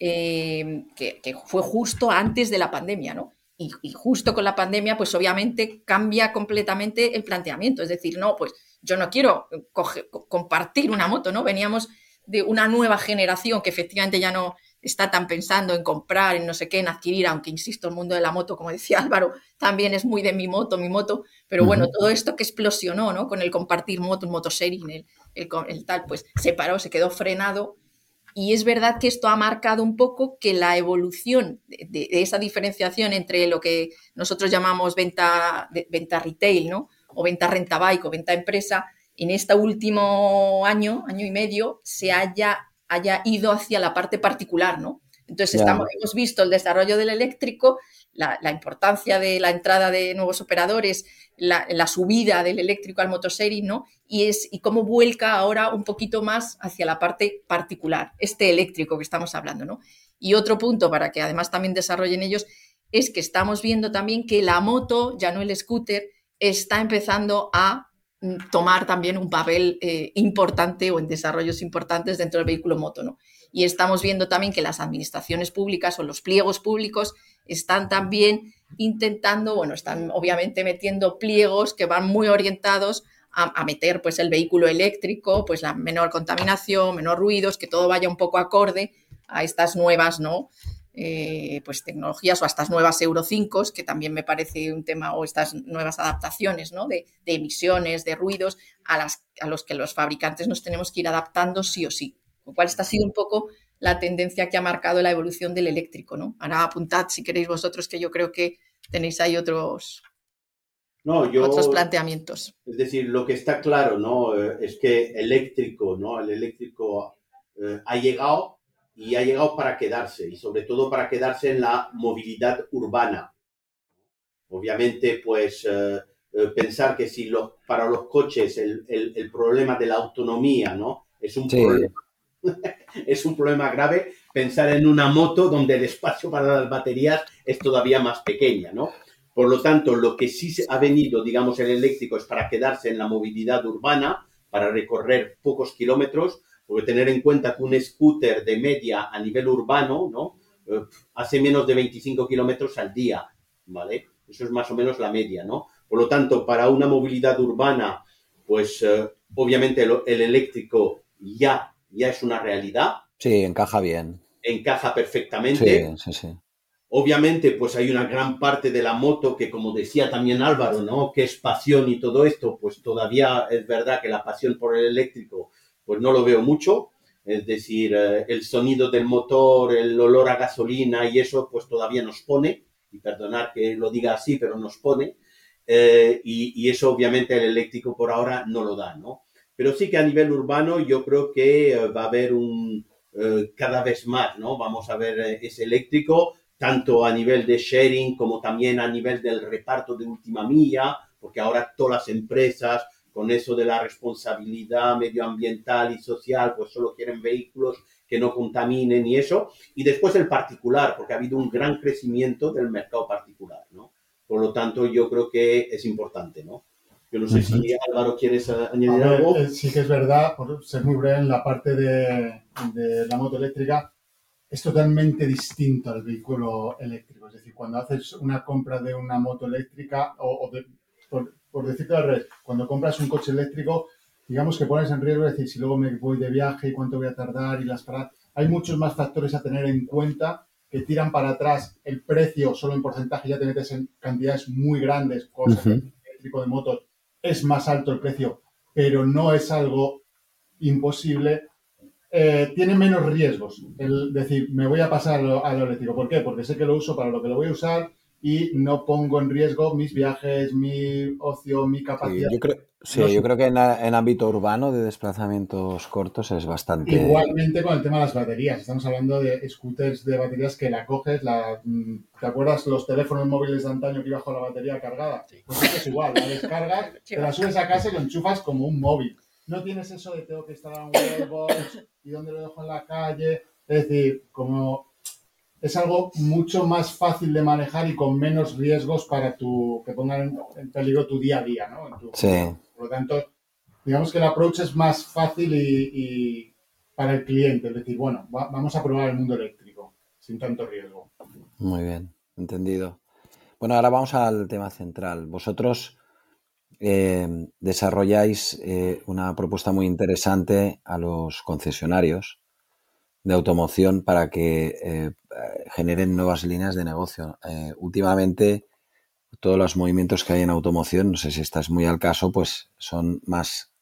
Eh, que, fue justo antes de la pandemia, ¿no? Y, justo con la pandemia, pues obviamente cambia completamente el planteamiento. Es decir, no, pues yo no quiero compartir una moto, ¿no? Veníamos de una nueva generación que efectivamente ya no está tan pensando en comprar, en no sé qué, en adquirir, aunque insisto, el mundo de la moto, como decía [LAUGHS] Álvaro, también es muy de mi moto, mi moto, pero bueno, todo esto que explosionó, ¿no? Con el compartir moto, un motosharing, el, el, el tal, pues se paró, se quedó frenado y es verdad que esto ha marcado un poco que la evolución de, esa diferenciación entre lo que nosotros llamamos venta, venta retail, ¿no? O venta renta bike o venta empresa, en este último año, año y medio, se haya, haya ido hacia la parte particular, ¿no? Entonces estamos, hemos visto el desarrollo del eléctrico, la, importancia de la entrada de nuevos operadores, la, subida del eléctrico al motosharing, ¿no? Y, es, y cómo vuelca ahora un poquito más hacia la parte particular, este eléctrico que estamos hablando, ¿no? Y otro punto para que además también desarrollen ellos es que estamos viendo también que la moto, ya no el scooter, está empezando a mm, tomar también un papel eh, importante o en desarrollos importantes dentro del vehículo moto, ¿no? Y estamos viendo también que las administraciones públicas o los pliegos públicos están también intentando, bueno, están obviamente metiendo pliegos que van muy orientados a, meter pues el vehículo eléctrico, pues la menor contaminación, menor ruidos, que todo vaya un poco acorde a estas nuevas, ¿no? Eh, pues tecnologías o a estas nuevas Euro 5, que también me parece un tema, o estas nuevas adaptaciones ¿no? de, emisiones, de ruidos, a, las, a los que los fabricantes nos tenemos que ir adaptando sí o sí. Con lo cual, esta ha sido un poco la tendencia que ha marcado la evolución del eléctrico, ¿no? Ahora apuntad si queréis vosotros que yo creo que tenéis ahí otros, no, yo, otros planteamientos. Es decir, lo que está claro, ¿no? Eh, es que eléctrico, ¿no? El eléctrico eh, ha llegado y ha llegado para quedarse y sobre todo para quedarse en la movilidad urbana. Obviamente, pues eh, pensar que si los, para los coches el, el, problema de la autonomía, ¿no? Es un problema [LAUGHS] es un problema grave pensar en una moto donde el espacio para las baterías es todavía más pequeña, ¿no? Por lo tanto, lo que sí ha venido, digamos, el eléctrico es para quedarse en la movilidad urbana, para recorrer pocos kilómetros, porque tener en cuenta que un scooter de media a nivel urbano, ¿no? Eh, hace menos de 25 kilómetros al día, ¿vale? Eso es más o menos la media, ¿no? Por lo tanto, para una movilidad urbana, pues eh, obviamente el eléctrico ya ya es una realidad. Sí, encaja bien. Encaja perfectamente. Sí, sí, sí. Obviamente, pues hay una gran parte de la moto que, como decía también Álvaro, ¿no? Que es pasión y todo esto, pues todavía es verdad que la pasión por el eléctrico, pues no lo veo mucho. Es decir, eh, el sonido del motor, el olor a gasolina y eso, pues todavía nos pone, y perdonar que lo diga así, pero nos pone. Eh, y, y, eso obviamente el eléctrico por ahora no lo da, ¿no? Pero sí que a nivel urbano yo creo que eh, va a haber un eh, cada vez más, ¿no? Vamos a ver eh, ese eléctrico, tanto a nivel de sharing como también a nivel del reparto de última milla, porque ahora todas las empresas con eso de la responsabilidad medioambiental y social, pues solo quieren vehículos que no contaminen y eso. Y después el particular, porque ha habido un gran crecimiento del mercado particular, ¿no? Por lo tanto, yo creo que es importante, ¿no? Yo no sé si Álvaro quieres añadir algo. Eh, sí que es verdad, por ser muy breve en la parte de, la moto eléctrica, es totalmente distinto al vehículo eléctrico. Es decir, cuando haces una compra de una moto eléctrica, o, por, por, decirte al revés, cuando compras un coche eléctrico, digamos que pones en riesgo, es decir, si luego me voy de viaje y cuánto voy a tardar y las paradas. Hay muchos más factores a tener en cuenta que tiran para atrás el precio solo en porcentaje, ya te metes en cantidades muy grandes, cosas eléctrico de motos es más alto el precio, pero no es algo imposible. Eh, tiene menos riesgos. El decir, me voy a pasar a lo, eléctrico. ¿Por qué? Porque sé que lo uso para lo que lo voy a usar y no pongo en riesgo mis viajes, mi ocio, mi capacidad. Sí, yo creo, sí, yo creo que en, en, ámbito urbano de desplazamientos cortos es bastante. Igualmente con el tema de las baterías. Estamos hablando de scooters de baterías que la coges, la, mm, ¿te acuerdas los teléfonos móviles de antaño que iba con la batería cargada? Pues esto es igual, la descargas, [LAUGHS] te la subes a casa y lo enchufas como un móvil. No tienes eso de tengo que instalar un wallbox y dónde lo dejo en la calle. Es decir, como es algo mucho más fácil de manejar y con menos riesgos para tu, que pongan en, peligro tu día a día, ¿no? sí. Por lo tanto, digamos que el approach es más fácil y, para el cliente, es decir, bueno, vamos a probar el mundo eléctrico sin tanto riesgo. Muy bien, entendido. Bueno, ahora vamos al tema central. Vosotros eh, desarrolláis eh, una propuesta muy interesante a los concesionarios de automoción para que eh, generen nuevas líneas de negocio. Eh, últimamente, todos los movimientos que hay en automoción, no sé si estás muy al caso, pues son más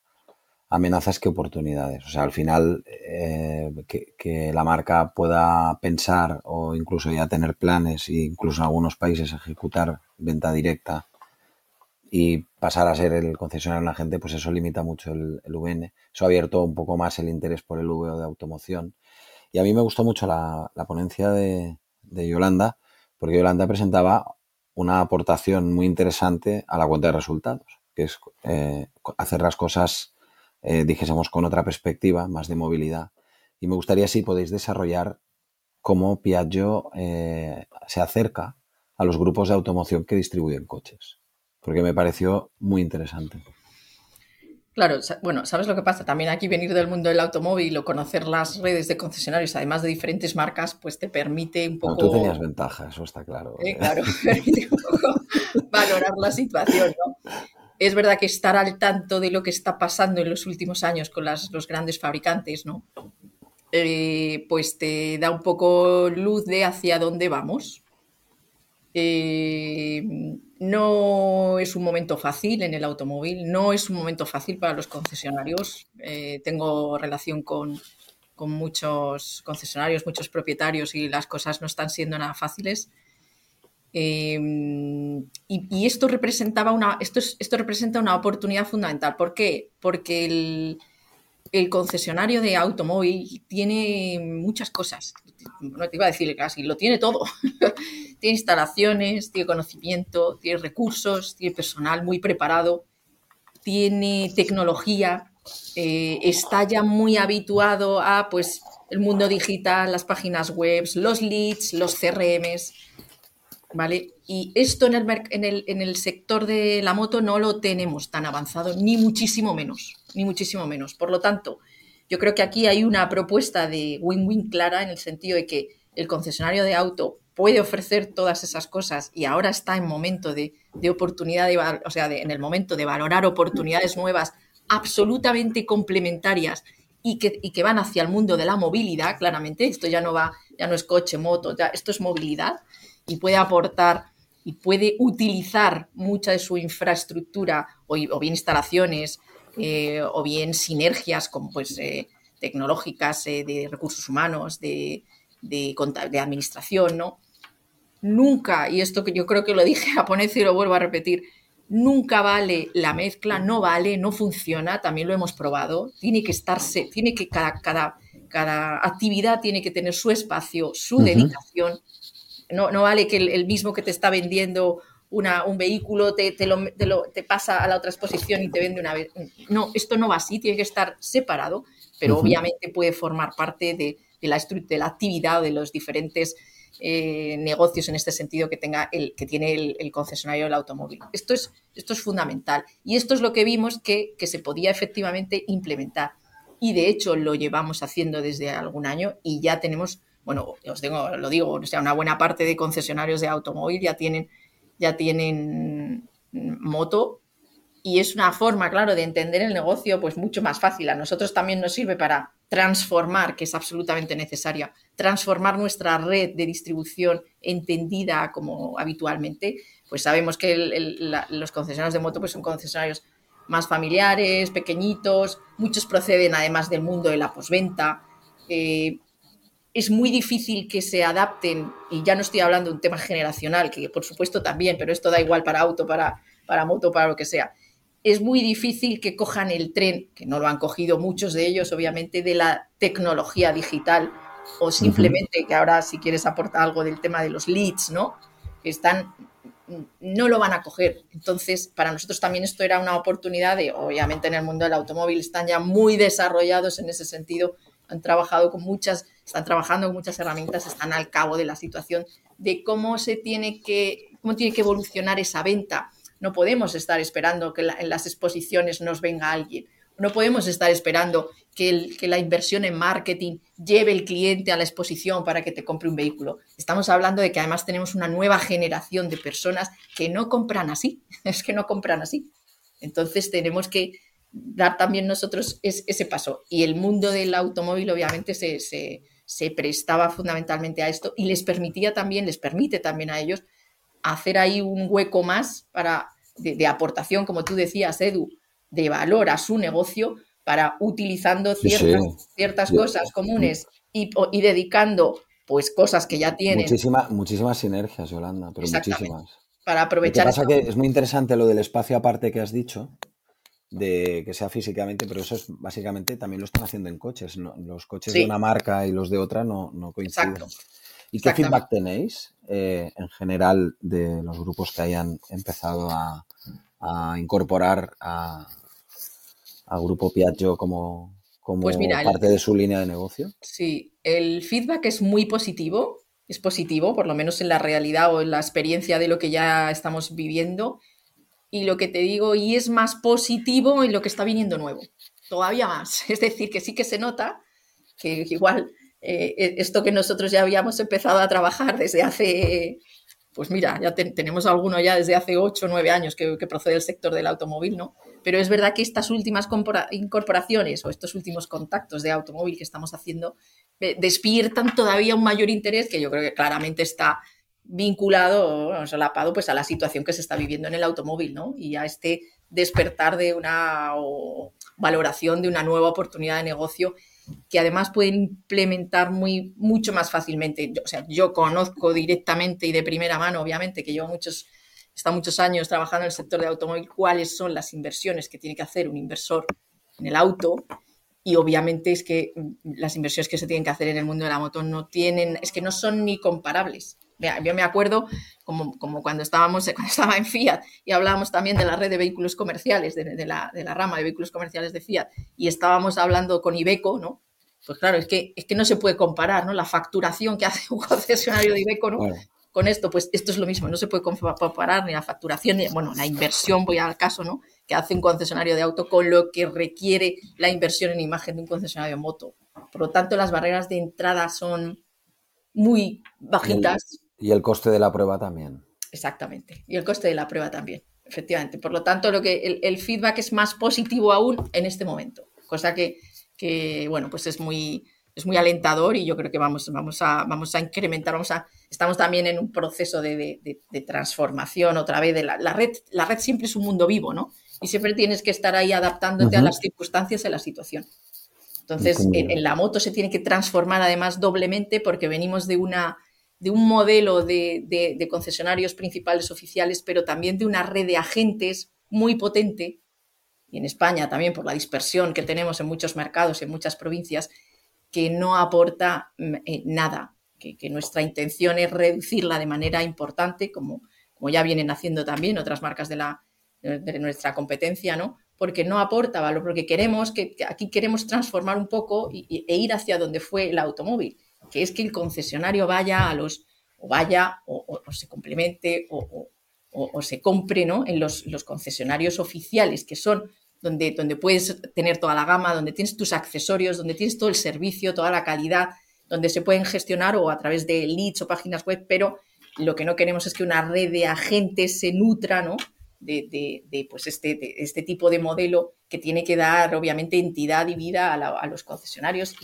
amenazas que oportunidades. O sea, al final, eh, que, la marca pueda pensar o incluso ya tener planes e incluso en algunos países ejecutar venta directa y pasar a ser el concesionario de la gente, pues eso limita mucho el, el VN. Eso ha abierto un poco más el interés por el VO de automoción y a mí me gustó mucho la, ponencia de, Yolanda, porque Yolanda presentaba una aportación muy interesante a la cuenta de resultados, que es eh, hacer las cosas, eh, dijésemos, con otra perspectiva, más de movilidad. Y me gustaría si podéis desarrollar cómo Piaggio eh, se acerca a los grupos de automoción que distribuyen coches, porque me pareció muy interesante. Claro, bueno, ¿sabes lo que pasa? También aquí venir del mundo del automóvil o conocer las redes de concesionarios, además de diferentes marcas, pues te permite un poco... tú tenías ventaja, eso está claro. Eh, claro, [LAUGHS] permite un poco valorar la situación, ¿no? Es verdad que estar al tanto de lo que está pasando en los últimos años con las, los grandes fabricantes, ¿no? Eh, pues te da un poco luz de hacia dónde vamos. Eh, no es un momento fácil en el automóvil, no es un momento fácil para los concesionarios. Eh, tengo relación con, muchos concesionarios, muchos propietarios y las cosas no están siendo nada fáciles. Em, y, esto, representaba una, esto, esto representa una oportunidad fundamental. ¿Por qué? Porque el concesionario de automóvil tiene muchas cosas. No te iba a decir casi, lo tiene todo. [LAUGHS] tiene instalaciones, tiene conocimiento, tiene recursos, tiene personal muy preparado, tiene tecnología, eh, está ya muy habituado a pues, el mundo digital, las páginas web, los leads, los CRMs. ¿Vale? Y esto en el, en, el, sector de la moto no lo tenemos tan avanzado, ni muchísimo menos ni muchísimo menos. Por lo tanto, yo creo que aquí hay una propuesta de win-win clara en el sentido de que el concesionario de auto puede ofrecer todas esas cosas y ahora está en momento de, oportunidad, o sea, en el momento de valorar oportunidades nuevas absolutamente complementarias y que, que, van hacia el mundo de la movilidad, claramente. Esto ya no va, ya no es coche, moto, ya, esto es movilidad y puede aportar y puede utilizar mucha de su infraestructura o, bien instalaciones eh, o bien sinergias como, pues, eh, tecnológicas eh, de recursos humanos, de, de, de, administración, ¿no? Nunca, y esto que yo creo que lo dije [LAUGHS] a japonés y lo vuelvo a repetir, nunca vale la mezcla, no vale, no funciona, también lo hemos probado, tiene que estarse, tiene que cada, cada, cada actividad tiene que tener su espacio, su dedicación. No, no, vale que el, mismo que te está vendiendo un vehículo te, te, lo, te, pasa a la otra exposición y te vende una vez. No, esto no va así, tiene que estar separado, pero obviamente puede formar parte de, la, de la actividad de los diferentes eh, negocios en este sentido que, tenga el, que tiene el, concesionario del automóvil. Esto es, esto es fundamental y esto es lo que vimos que, que se podía efectivamente implementar. Y de hecho lo llevamos haciendo desde algún año y ya tenemos, bueno, os digo, lo digo, o sea, una buena parte de concesionarios de automóvil ya tienen ya tienen moto y es una forma, claro, de entender el negocio pues mucho más fácil. A nosotros también nos sirve para transformar, que es absolutamente necesaria, transformar nuestra red de distribución entendida como habitualmente. Pues sabemos que los concesionarios de moto pues son concesionarios más familiares, pequeñitos, muchos proceden además del mundo de la posventa. Eh, es muy difícil que se adapten, y ya no estoy hablando de un tema generacional, que por supuesto también, pero esto da igual para auto, para, para moto, para lo que sea. Es muy difícil que cojan el tren, que no lo han cogido muchos de ellos, obviamente, de la tecnología digital, o simplemente que ahora si quieres aportar algo del tema de los leads, ¿no? Que están, no lo van a coger. Entonces, para nosotros también esto era una oportunidad de, obviamente en el mundo del automóvil están ya muy desarrollados en ese sentido, han trabajado con muchas, están trabajando con muchas herramientas, están al cabo de la situación de cómo se tiene que, cómo tiene que evolucionar esa venta. No podemos estar esperando que en las exposiciones nos venga alguien. No podemos estar esperando que, la inversión en marketing lleve el cliente a la exposición para que te compre un vehículo. Estamos hablando de que además tenemos una nueva generación de personas que no compran así. [LAUGHS] Es que no compran así. Entonces tenemos que dar también nosotros ese paso. Y el mundo del automóvil obviamente se, prestaba fundamentalmente a esto y les permitía también, les permite también a ellos hacer ahí un hueco más para, de, aportación, como tú decías, Edu, de valor a su negocio para utilizando ciertas, ciertas cosas comunes y, y, dedicando pues cosas que ya tienen. muchísimas sinergias, Yolanda, pero muchísimas. Para aprovechar. Lo que pasa que es muy interesante lo del espacio aparte que has dicho, de que sea físicamente, pero eso es básicamente también lo están haciendo en coches. Los coches de una marca y los de otra no, no coinciden. ¿Y qué feedback tenéis eh, en general de los grupos que hayan empezado a, incorporar a, Grupo Piaggio como, como pues parte de su línea de negocio? Sí, el feedback es muy positivo, es positivo, por lo menos en la realidad o en la experiencia de lo que ya estamos viviendo y lo que te digo, y es más positivo en lo que está viniendo nuevo, todavía más. [LAUGHS] Es decir, que sí que se nota que igual eh, e, esto que nosotros ya habíamos empezado a trabajar desde hace, pues mira, ya tenemos alguno ya desde hace 8 o 9 años que, procede del sector del automóvil, ¿no? Pero es verdad que estas últimas incorporaciones o estos últimos contactos de automóvil que estamos haciendo eh, despiertan todavía un mayor interés que yo creo que claramente está vinculado o solapado pues a la situación que se está viviendo en el automóvil, ¿no? Y a este despertar de una valoración de una nueva oportunidad de negocio que además pueden implementar muy, mucho más fácilmente. o sea, yo conozco directamente y de primera mano, obviamente, que llevo muchos, está muchos años trabajando en el sector de automóvil, cuáles son las inversiones que tiene que hacer un inversor en el auto. Y obviamente es que las inversiones que se tienen que hacer en el mundo de la moto no tienen, es que no son ni comparables yo me acuerdo como, como, cuando estábamos [LAUGHS] cuando estaba en Fiat y hablábamos también de la red de vehículos comerciales, de, la, de, la, rama de vehículos comerciales de Fiat, y estábamos hablando con Ibeco, ¿no? Pues claro, es que, es que no se puede comparar, ¿no? La facturación que hace [LAUGHS] un concesionario de Ibeco, ¿no? Con esto, pues esto es lo mismo, no se puede comparar ni la facturación, ni, bueno, la inversión, voy al caso, ¿no? Que hace un concesionario de auto con lo que requiere la inversión en imagen de un concesionario de moto. Por lo tanto, las barreras de entrada son muy bajitas. Y el coste de la prueba también. Exactamente. Y el coste de la prueba también, efectivamente. Por lo tanto, lo que el, feedback es más positivo aún en este momento. Cosa que, que, bueno, pues es muy, es muy alentador y yo creo que vamos, vamos, a, vamos a incrementar, vamos a, estamos también en un proceso de, de, transformación otra vez de la, la, red. La red siempre es un mundo vivo, ¿no? Y siempre tienes que estar ahí adaptándote a las circunstancias y a la situación. Entonces, en, la moto se tiene que transformar además doblemente porque venimos de una de un modelo de, concesionarios principales oficiales, pero también de una red de agentes muy potente, y en España también por la dispersión que tenemos en muchos mercados, en muchas provincias, que no aporta mm, eh, nada, que, nuestra intención es reducirla de manera importante, como, como ya vienen haciendo también otras marcas de, la, de nuestra competencia, ¿no? porque no aporta valor, porque queremos que, aquí queremos transformar un poco e ir hacia donde fue el automóvil que es que el concesionario vaya a los, o vaya, o, se complemente, o, se compre ¿no? en los, concesionarios oficiales, que son donde, donde puedes tener toda la gama, donde tienes tus accesorios, donde tienes todo el servicio, toda la calidad, donde se pueden gestionar o a través de leads o páginas web, pero lo que no queremos es que una red de agentes se nutra ¿no? De, pues este, este tipo de modelo que tiene que dar, obviamente, entidad y vida a, los concesionarios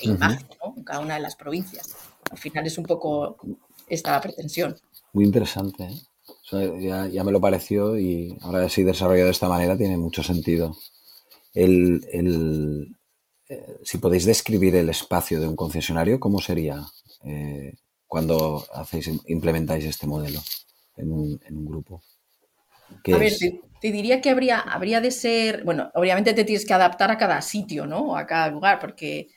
y, imagen en cada una de las provincias. Al final es un poco esta la pretensión. Muy interesante. ¿eh? ya, me lo pareció y ahora si desarrollado de esta manera tiene mucho sentido. El, eh, si podéis describir el espacio de un concesionario, ¿cómo sería eh, cuando hacéis, implementáis este modelo en un, en un grupo? A ver, te, diría que habría, habría de ser, bueno, obviamente te tienes que adaptar a cada sitio, ¿no? A cada lugar, porque,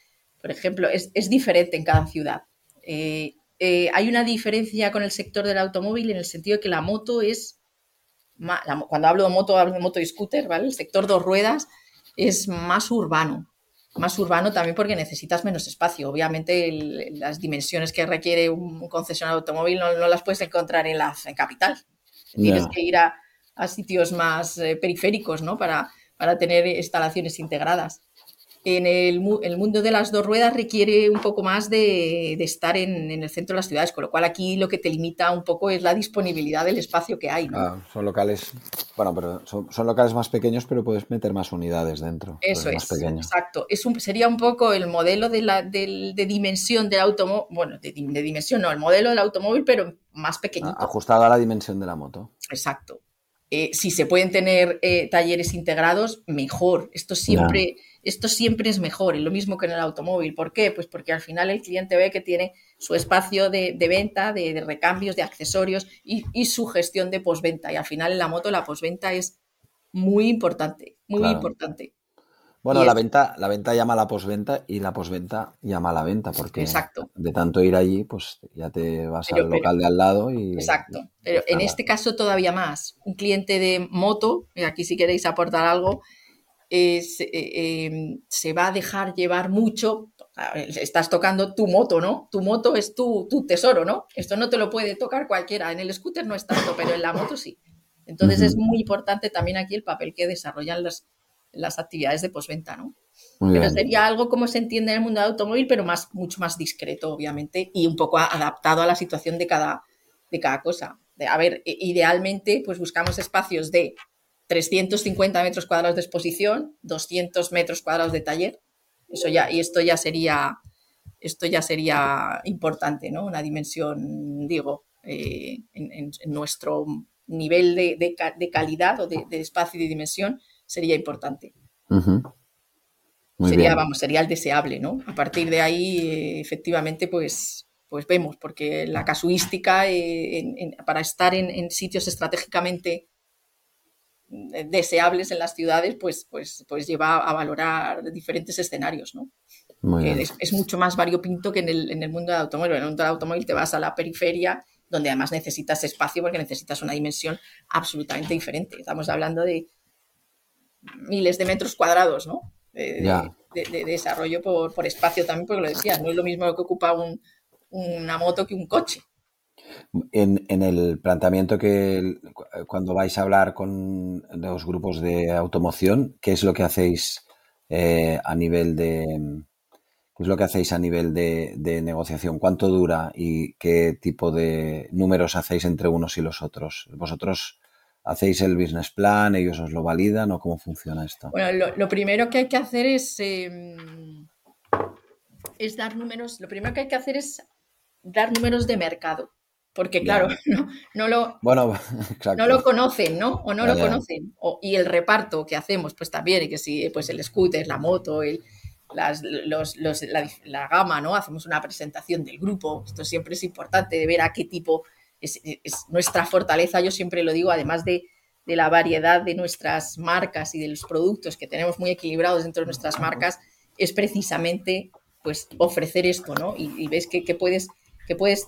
por ejemplo, es, diferente en cada ciudad. Eh, eh, hay una diferencia con el sector del automóvil en el sentido de que la moto es, cuando hablo de moto, hablo de moto y scooter, ¿vale? El sector dos ruedas es más urbano, más urbano también porque necesitas menos espacio. Obviamente las dimensiones que requiere un concesionario automóvil no, las puedes encontrar en la capital. Tienes que ir a, a sitios más eh, periféricos, ¿no? Para, para, tener instalaciones integradas. En el, el, mundo de las dos ruedas requiere un poco más de, de estar en, en, el centro de las ciudades, con lo cual aquí lo que te limita un poco es la disponibilidad del espacio que hay. ¿no? Ah, son locales, bueno, pero son, son, locales más pequeños, pero puedes meter más unidades dentro. Eso es, exacto. Es un, sería un poco el modelo de, la, de, de dimensión del automóvil, bueno, de, de, dimensión, no, el modelo del automóvil, pero más pequeñito. Ajustado a la dimensión de la moto. Exacto. Eh, si se pueden tener eh, talleres integrados, mejor. Esto siempre, esto siempre es mejor, y lo mismo que en el automóvil. ¿Por qué? Pues porque al final el cliente ve que tiene su espacio de, venta, de, recambios, de accesorios y, su gestión de posventa. Y al final en la moto la posventa es muy importante, muy importante. Bueno, la venta, la venta llama a la posventa y la posventa llama a la venta, porque de tanto ir allí, pues ya te vas al local de al lado y. Exacto. Pero en este caso todavía más. Un cliente de moto, y aquí si queréis aportar algo, eh, em, se va a dejar llevar mucho. Estás tocando tu moto, ¿no? Tu moto es tu, tu, tesoro, ¿no? Esto no te lo puede tocar cualquiera. En el scooter no es tanto, pero en la moto sí. Entonces es muy importante también aquí el papel que desarrollan los, las actividades de posventa, ¿no? pero sería algo como se entiende en el mundo del automóvil, pero más, mucho más discreto, obviamente, y un poco adaptado a la situación de cada, de cada cosa. a ver, idealmente, pues buscamos espacios de 350 metros cuadrados de exposición, 200 metros cuadrados de taller. Eso ya, y esto ya sería, esto ya sería importante, ¿no? Una dimensión, digo, eh, en, nuestro nivel de, de, calidad o de, espacio y de dimensión, sería importante. sería, vamos, sería el deseable, ¿no? A partir de ahí, eh, efectivamente, pues, pues vemos, porque la casuística eh, para estar en, sitios estratégicamente eh, deseables en las ciudades, pues, pues, pues lleva a valorar diferentes escenarios, ¿no? Es, mucho más variopinto que en el, en el mundo del automóvil. En el mundo del automóvil te vas a la periferia, donde además necesitas espacio porque necesitas una dimensión absolutamente diferente. Estamos hablando de miles de metros cuadrados, ¿no? De, desarrollo por, espacio también, porque lo decía, no es lo mismo que ocupa una moto que un coche. En, el planteamiento que cuando vais a hablar con los grupos de automoción, ¿qué es lo que hacéis eh, a nivel de qué es lo que hacéis a nivel de, de, negociación? ¿Cuánto dura y qué tipo de números hacéis entre unos y los otros? ¿Vosotros hacéis el business plan, ellos os lo validan o cómo funciona esto? Bueno, lo, primero que hay que hacer es, em, es dar números, lo primero que hay que hacer es dar números de mercado. Porque claro, [LAUGHS] no, lo, bueno, [LAUGHS] no lo conocen, ¿no? O no lo conocen. y el reparto que hacemos, pues también, y que si pues el scooter, la moto, el, las, los, la, la, gama, ¿no? Hacemos una presentación del grupo. Esto siempre es importante de ver a qué tipo es, nuestra fortaleza, yo siempre lo digo, además de, la variedad de nuestras marcas y de los productos que tenemos muy equilibrados dentro de nuestras marcas, es precisamente pues ofrecer esto, ¿no? Y, ves que, puedes, que puedes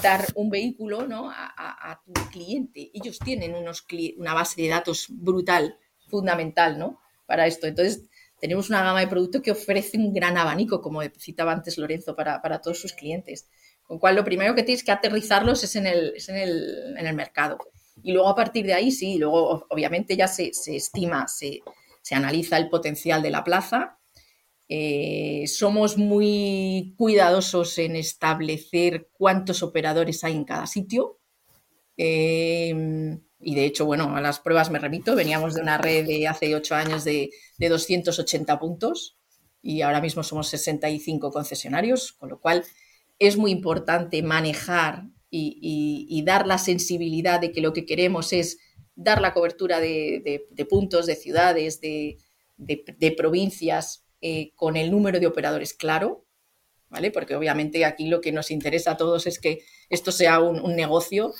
dar un vehículo ¿no? a, tu cliente. Ellos tienen unos, una base de datos brutal, fundamental, ¿no? Para esto. Entonces, tenemos una gama de productos que ofrece un gran abanico, como citaba antes Lorenzo, para, para todos sus clientes. Con cual lo primero que tienes que aterrizarlos es en el, en el, mercado. Y luego a partir de ahí, sí, luego obviamente ya se, estima, se, analiza el potencial de la plaza. Eh, somos muy cuidadosos en establecer cuántos operadores hay en cada sitio. Eh, y de hecho, bueno, a las pruebas me remito, veníamos de una red de hace ocho años de, de 280 puntos y ahora mismo somos 65 concesionarios, con lo cual es muy importante manejar y, dar la sensibilidad de que lo que queremos es dar la cobertura de, puntos, de ciudades, de, provincias eh, con el número de operadores claro, ¿vale? Porque obviamente aquí lo que nos interesa a todos es que esto sea un negocio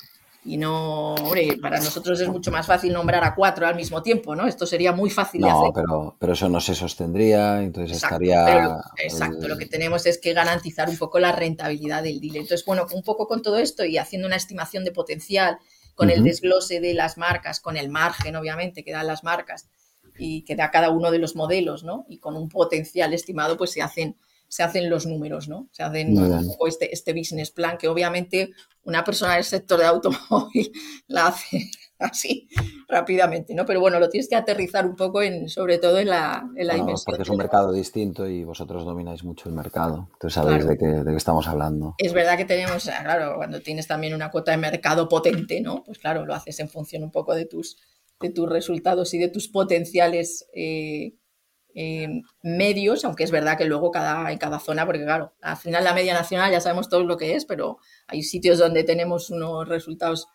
y no, hombre, para nosotros es mucho más fácil nombrar a cuatro al mismo tiempo, ¿no? Esto sería muy fácil de hacer. Pero, pero eso no se sostendría, entonces estaría... exacto, lo que tenemos es que garantizar un poco la rentabilidad del deal. Entonces, bueno, un poco con todo esto y haciendo una estimación de potencial, con el desglose de las marcas, con el margen, obviamente, que dan las marcas y que da cada uno de los modelos, ¿no? Y con un potencial estimado, pues se hacen se hacen los números, ¿no? Se hacen este, este business plan que obviamente una persona del sector de automóvil [LAUGHS] la hace así rápidamente, ¿no? Pero bueno, lo tienes que aterrizar un poco en, sobre todo en la, en la Porque es un mercado distinto y vosotros domináis mucho el mercado. Entonces sabéis de, qué, de qué estamos hablando. Es verdad que tenemos, claro, cuando tienes también una cuota de mercado potente, ¿no? Pues claro, lo haces en función un poco de tus, de tus resultados y de tus potenciales eh, eh, medios, aunque es verdad que luego cada, en cada zona, porque claro, al final la media nacional ya sabemos todo lo que es, pero hay sitios donde tenemos unos resultados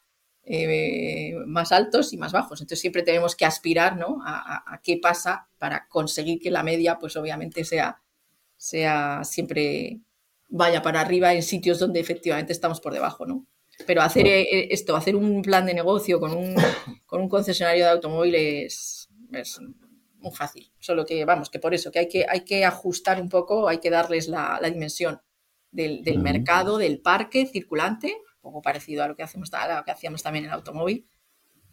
eh, más altos y más bajos. Entonces siempre tenemos que aspirar ¿no? a, qué pasa para conseguir que la media, pues obviamente sea, sea siempre vaya para arriba en sitios donde efectivamente estamos por debajo, ¿no? Pero hacer eh, esto, hacer un plan de negocio con un, con un concesionario de automóviles es muy fácil. Solo que, vamos, que por eso, que hay que, hay que ajustar un poco, hay que darles la, dimensión del, mercado, del parque circulante, un poco parecido a lo que, hacemos, a lo que hacíamos también en el automóvil,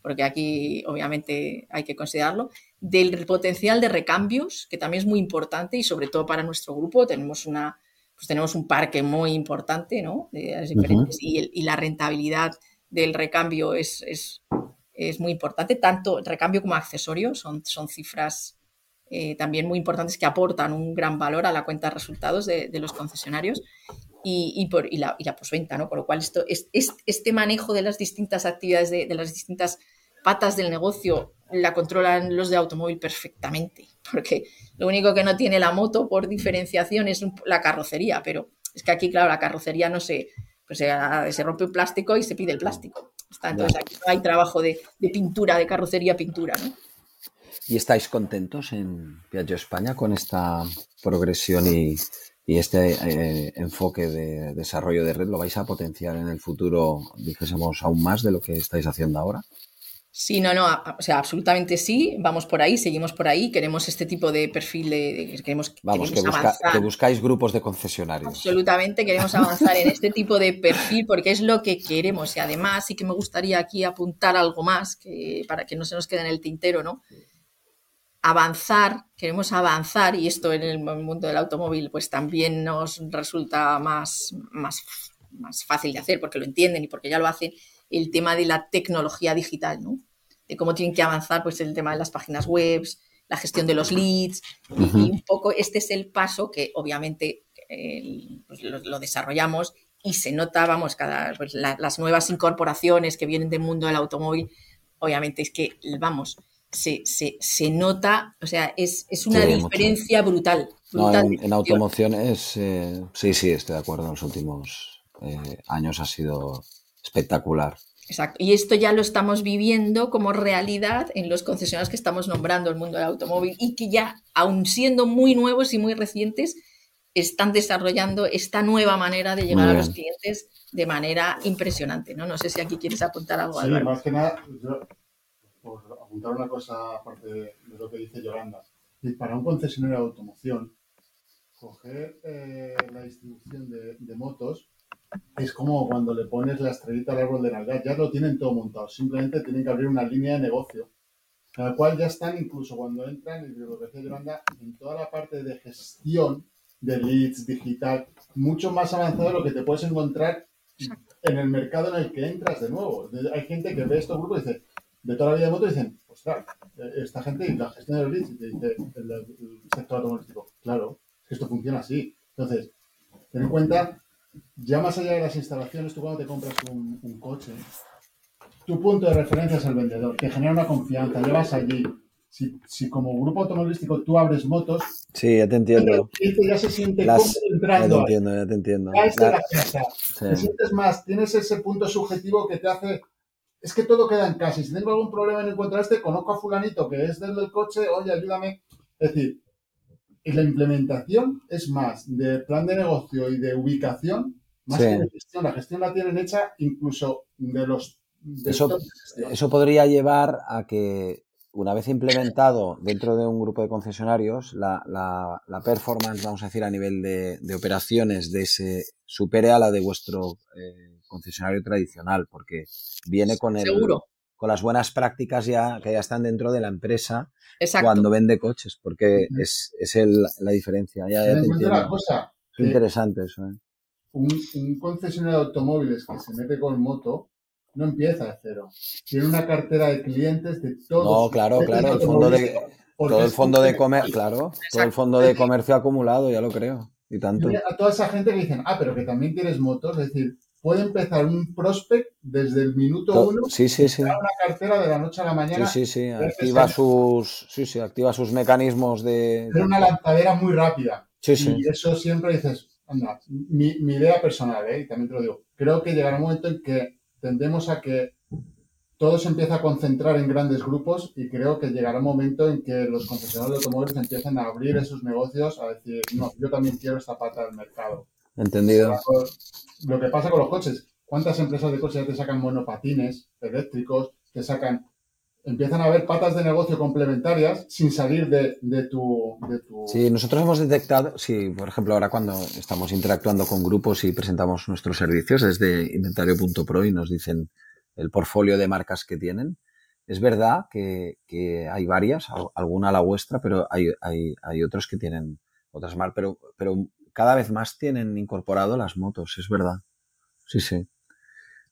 porque aquí obviamente hay que considerarlo, del potencial de recambios, que también es muy importante y sobre todo para nuestro grupo tenemos una pues tenemos un parque muy importante, ¿no? De diferentes, y, la rentabilidad del recambio es, es, es muy importante, tanto recambio como accesorio, son, son cifras eh, también muy importantes que aportan un gran valor a la cuenta de resultados de, los concesionarios y, por, y, la, y la posventa, ¿no? Con lo cual, esto, es, este manejo de las distintas actividades, de, las distintas patas del negocio, la controlan los de automóvil perfectamente, [LAUGHS] porque lo único que no tiene la moto por diferenciación es la carrocería, pero es que aquí, claro, la carrocería no se, pues se, rompe un plástico y se pide el plástico. Entonces aquí no hay trabajo de, pintura, de carrocería, pintura, ¿no? ¿Y estáis contentos en Piaggio España con esta progresión y, este eh, enfoque de desarrollo de red? ¿Lo vais a potenciar en el futuro, dijésemos, aún más de lo que estáis haciendo ahora? Sí, no, no, o sea, absolutamente sí, vamos por ahí, seguimos por ahí, queremos este tipo de perfil de, queremos, Vamos, que, buscáis grupos de concesionarios. Absolutamente, queremos avanzar en este tipo de perfil porque es lo que queremos y además sí que me gustaría aquí apuntar algo más que, para que no se nos quede en el tintero, ¿no? Avanzar, queremos avanzar y esto en el mundo del automóvil pues también nos resulta más, más, más fácil de hacer porque lo entienden y porque ya lo hacen el tema de la tecnología digital, ¿no? De cómo tienen que avanzar pues el tema de las páginas web, la gestión de los leads y, un poco este es el paso que obviamente pues, lo, desarrollamos y se nota, vamos, cada, pues, las nuevas incorporaciones que vienen del mundo del automóvil, obviamente es que, vamos, se, se, nota, o sea, es, una diferencia brutal. en, automoción es, eh, sí, sí, estoy de acuerdo, en los últimos eh, años ha sido espectacular. Exacto. Y esto ya lo estamos viviendo como realidad en los concesionarios que estamos nombrando el mundo del automóvil y que ya, aun siendo muy nuevos y muy recientes, están desarrollando esta nueva manera de llegar a los clientes de manera impresionante. ¿no? no sé si aquí quieres apuntar algo. Sí, más que nada, yo, por apuntar una cosa aparte de, lo que dice Yolanda, y para un concesionario de automoción, coger eh, la distribución de motos es como cuando le pones la estrellita al árbol de Navidad, ya lo tienen todo montado, simplemente tienen que abrir una línea de negocio, la cual ya están incluso cuando entran, y lo que decía Yolanda, en toda la parte de gestión de leads digital, mucho más avanzado de lo que te puedes encontrar en el mercado en el que entras de nuevo. Hay gente que ve estos grupos y dice, de toda la vida de moto, dicen, ostras, esta gente y la gestión de los leads, y te dice el, el sector automovilístico, claro, esto funciona así. Entonces, ten en cuenta ya más allá de las instalaciones, tú cuando te compras un, coche, tu punto de referencia es el vendedor, te genera una confianza, llevas allí. Si, si como grupo automovilístico tú abres motos, Sí, ya te entiendo. el cliente ya se siente Las- cómodo Ya te entrando entiendo, ya te entiendo. De La- la casa. Te sientes más, tienes ese punto subjetivo que te hace. Es que todo queda en casa. Si tengo algún problema en encontrar este, conozco a Fulanito que es del del coche, oye, ayúdame. Es decir, y la implementación es más de plan de negocio y de ubicación, más Sí. que de gestión. La gestión la tienen hecha incluso de los. de Eso- todos de gestión. Eso podría llevar a que, una vez implementado dentro de un grupo de concesionarios, la, la- la performance, vamos a decir, a nivel de, de operaciones de ese supere a la de vuestro eh, concesionario tradicional, porque viene con el, Seguro. Con las buenas prácticas ya que ya están dentro de la empresa Exacto. cuando vende coches, porque es, es el- la diferencia. Ya, te una cosa. Que interesante eso. ¿eh? un, un concesionario de automóviles que se mete con moto no empieza de cero. Tiene una cartera de clientes de todos. No, claro, claro, el fondo de, todo el fondo de comercio, claro, todo el fondo de comercio acumulado, ya lo creo. Y tanto. Tiene a toda esa gente que dicen, ah, pero que también tienes motos, es decir, puede empezar un prospect desde el minuto To- uno, Sí, sí, sí. una cartera de la noche a la Sí, mañana, sí, sí. Gracias Activa sus, sí, sí, activa sus mecanismos de. hacer una lanzadera muy rápida. Sí, sí. Y eso siempre dices, anda, mi, mi idea personal, ¿eh? y también te lo digo, creo que llegará un momento en que tendemos a que todo se empieza a concentrar en grandes grupos y creo que llegará un momento en que los concesionarios de automóviles empiecen a abrir esos negocios, a decir, no, yo también quiero esta pata del mercado. Entendido. Lo que pasa con los coches, ¿cuántas empresas de coches ya te sacan monopatines eléctricos, te sacan... Empiezan a haber patas de negocio complementarias sin salir de, de tu, de tu... Sí, nosotros hemos detectado, sí, por ejemplo, ahora cuando estamos interactuando con grupos y presentamos nuestros servicios desde inventario.pro y nos dicen el portfolio de marcas que tienen, es verdad que, que hay varias, al- alguna la vuestra, pero hay, hay, hay otros que tienen otras marcas, pero, pero cada vez más tienen incorporado las motos, es verdad. Sí, sí.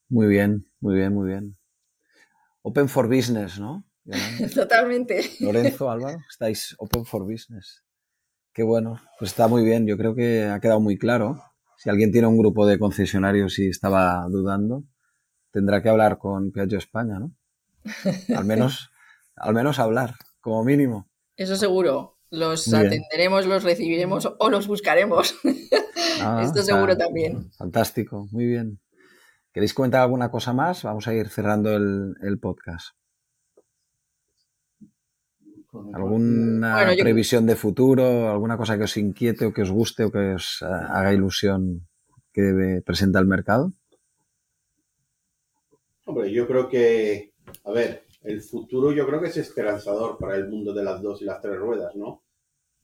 Muy bien, muy bien, muy bien. Open for business, ¿no? [LAUGHS] Totalmente. Lorenzo, Álvaro, estáis open for business. Qué bueno, pues está muy bien. Yo creo que ha quedado muy claro. Si alguien tiene un grupo de concesionarios y estaba dudando, tendrá que hablar con Piaggio España, ¿no? Al menos, [LAUGHS] al menos hablar, como mínimo. Eso seguro. Los Muy bien. atenderemos, los recibiremos o los buscaremos. [LAUGHS] Ah, Esto seguro está también. Fantástico, muy bien. ¿Queréis comentar alguna cosa más? Vamos a ir cerrando el, el podcast. ¿Alguna Bueno, yo- previsión de futuro? ¿Alguna cosa que os inquiete o que os guste o que os eh, haga ilusión que presenta el mercado? Hombre, yo creo que, a ver, el futuro yo creo que es esperanzador para el mundo de las dos y las tres ruedas, ¿no?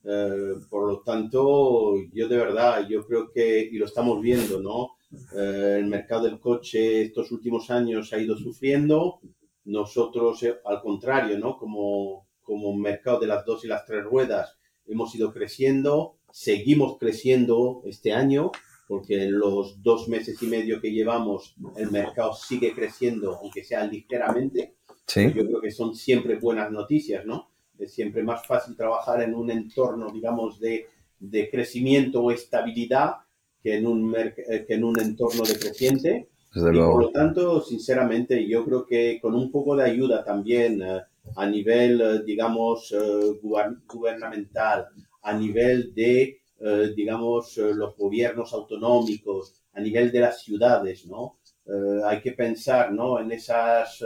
Eh, por lo tanto, yo de verdad, yo creo que, y lo estamos viendo, ¿no? Eh, el mercado del coche estos últimos años ha ido sufriendo. Nosotros, eh, al contrario, ¿no? Como, como mercado de las dos y las tres ruedas, hemos ido creciendo, seguimos creciendo este año, porque en los dos meses y medio que llevamos, el mercado sigue creciendo, aunque sea ligeramente. Sí. Yo creo que son siempre buenas noticias, ¿no? Es siempre más fácil trabajar en un entorno, digamos, de, de crecimiento o estabilidad que en, un eh, que en un entorno decreciente. Desde Y por luego. lo tanto, sinceramente, yo creo que con un poco de ayuda también eh, a nivel, eh, digamos, eh, guber- gubernamental, a nivel de, eh, digamos, eh, los gobiernos autonómicos, a nivel de las ciudades, ¿no? Hay que pensar, ¿no? En esas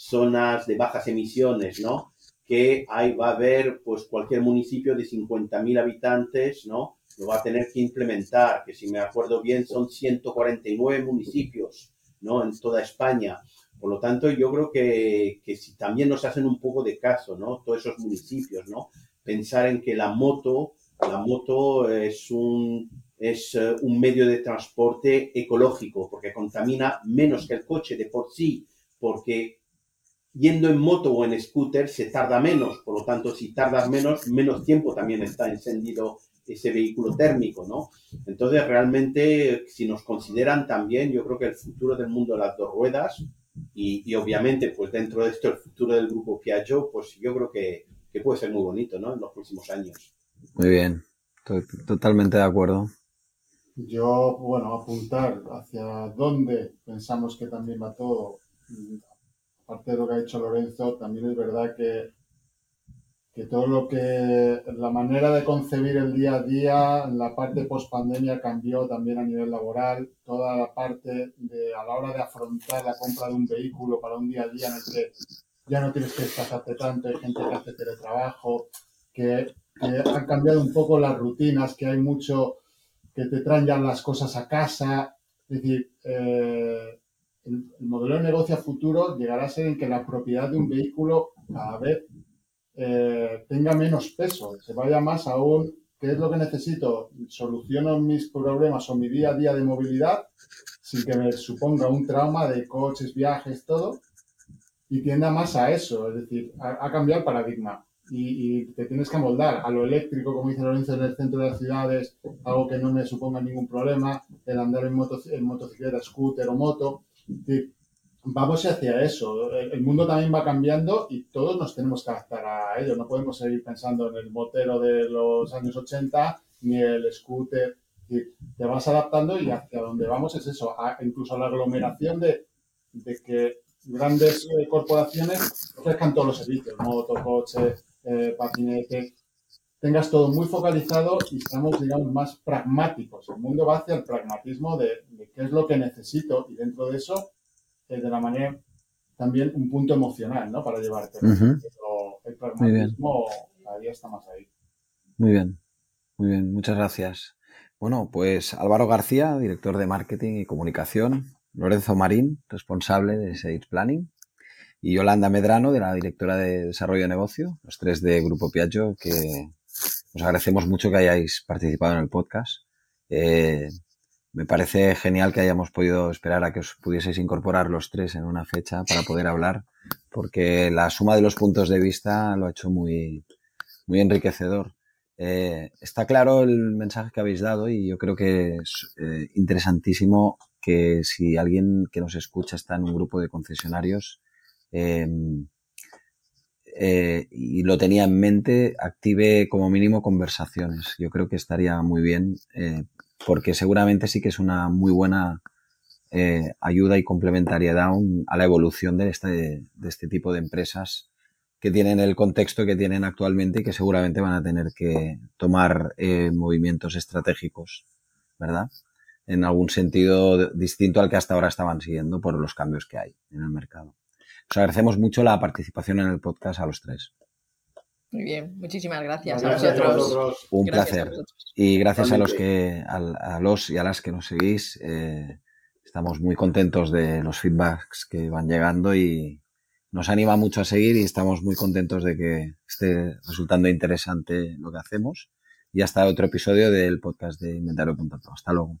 zonas de bajas emisiones, ¿no? Que ahí va a haber, pues, cualquier municipio de 50.000 habitantes, ¿no? Lo va a tener que implementar, que si me acuerdo bien son 149 municipios, ¿no? En toda España. Por lo tanto, yo creo que, que si también nos hacen un poco de caso, ¿no? Todos esos municipios, ¿no? Pensar en que la moto, la moto es un, es eh, un medio de transporte ecológico, porque contamina menos que el coche de por sí, porque yendo en moto o en scooter se tarda menos, por lo tanto, si tardas menos, menos tiempo también está encendido ese vehículo térmico, ¿no? Entonces, realmente, si nos consideran también, yo creo que el futuro del mundo de las dos ruedas y, y obviamente, pues dentro de esto, el futuro del grupo Piaggio, pues yo creo que, que puede ser muy bonito, ¿no? En los próximos años. Muy bien. Estoy totalmente de acuerdo. Yo, bueno, apuntar hacia dónde pensamos que también va todo. Aparte de lo que ha dicho Lorenzo, también es verdad que, que todo lo que, la manera de concebir el día a día, la parte post pandemia cambió también a nivel laboral, toda la parte de, a la hora de afrontar la compra de un vehículo para un día a día en el que ya no tienes que desplazarte tanto, hay gente que hace teletrabajo, que, que han cambiado un poco las rutinas, que hay mucho que te traen ya las cosas a casa. Es decir, eh, el, modelo de negocio futuro llegará a ser en que la propiedad de un vehículo cada vez eh, tenga menos peso, se vaya más a un qué es lo que necesito, soluciono mis problemas o mi día a día de movilidad sin que me suponga un trauma de coches, viajes, todo, y tienda más a eso, es decir, a, cambiar el paradigma. Y, te tienes que amoldar a lo eléctrico, como dice Lorenzo, en el centro de las ciudades, algo que no me suponga ningún problema, el andar en, en motocicleta, scooter o moto. Vamos hacia eso. El, mundo también va cambiando y todos nos tenemos que adaptar a ello. No podemos seguir pensando en el motero de los años 80 ni el scooter. te vas adaptando y hacia donde vamos es eso, incluso a la aglomeración de, de que grandes eh, corporaciones ofrezcan todos los servicios, moto, coche, eh, patinete, tengas todo muy focalizado y seamos, digamos, más pragmáticos. El mundo va hacia el pragmatismo de, qué es lo que necesito y dentro de eso, eh, de la manera también un punto emocional, ¿no? Para llevarte. Pero el pragmatismo cada día está más ahí. Muy bien, muy bien, muchas gracias. Bueno, pues Álvaro García, director de marketing y comunicación, Lorenzo Marín, responsable de Sales Planning, y Yolanda Medrano, de la directora de Desarrollo de Negocio, los tres de Grupo Piaggio, que os agradecemos mucho que hayáis participado en el podcast. Eh, me parece genial que hayamos podido esperar a que os pudieseis incorporar los tres en una fecha para poder hablar, porque la suma de los puntos de vista lo ha hecho muy, muy enriquecedor. Eh, está claro el mensaje que habéis dado y yo creo que es eh, interesantísimo que si alguien que nos escucha está en un grupo de concesionarios em, eh, y lo tenía en mente, active como mínimo conversaciones. Yo creo que estaría muy bien eh, porque seguramente sí que es una muy buena eh, ayuda y complementariedad a la evolución de este, de este tipo de empresas que tienen el contexto que tienen actualmente y que seguramente van a tener que tomar movimientos estratégicos, ¿verdad? en algún sentido distinto al que hasta ahora estaban siguiendo por los cambios que hay en el mercado. Os agradecemos mucho la participación en el podcast a los tres. Muy bien, muchísimas gracias, a vosotros. Un placer. y gracias a los que a, los y a las que nos seguís. Eh, estamos muy contentos de los feedbacks que van llegando y nos anima mucho a seguir y estamos muy contentos de que esté resultando interesante lo que hacemos. Y hasta otro episodio del podcast de Inventario.pro. Hasta luego.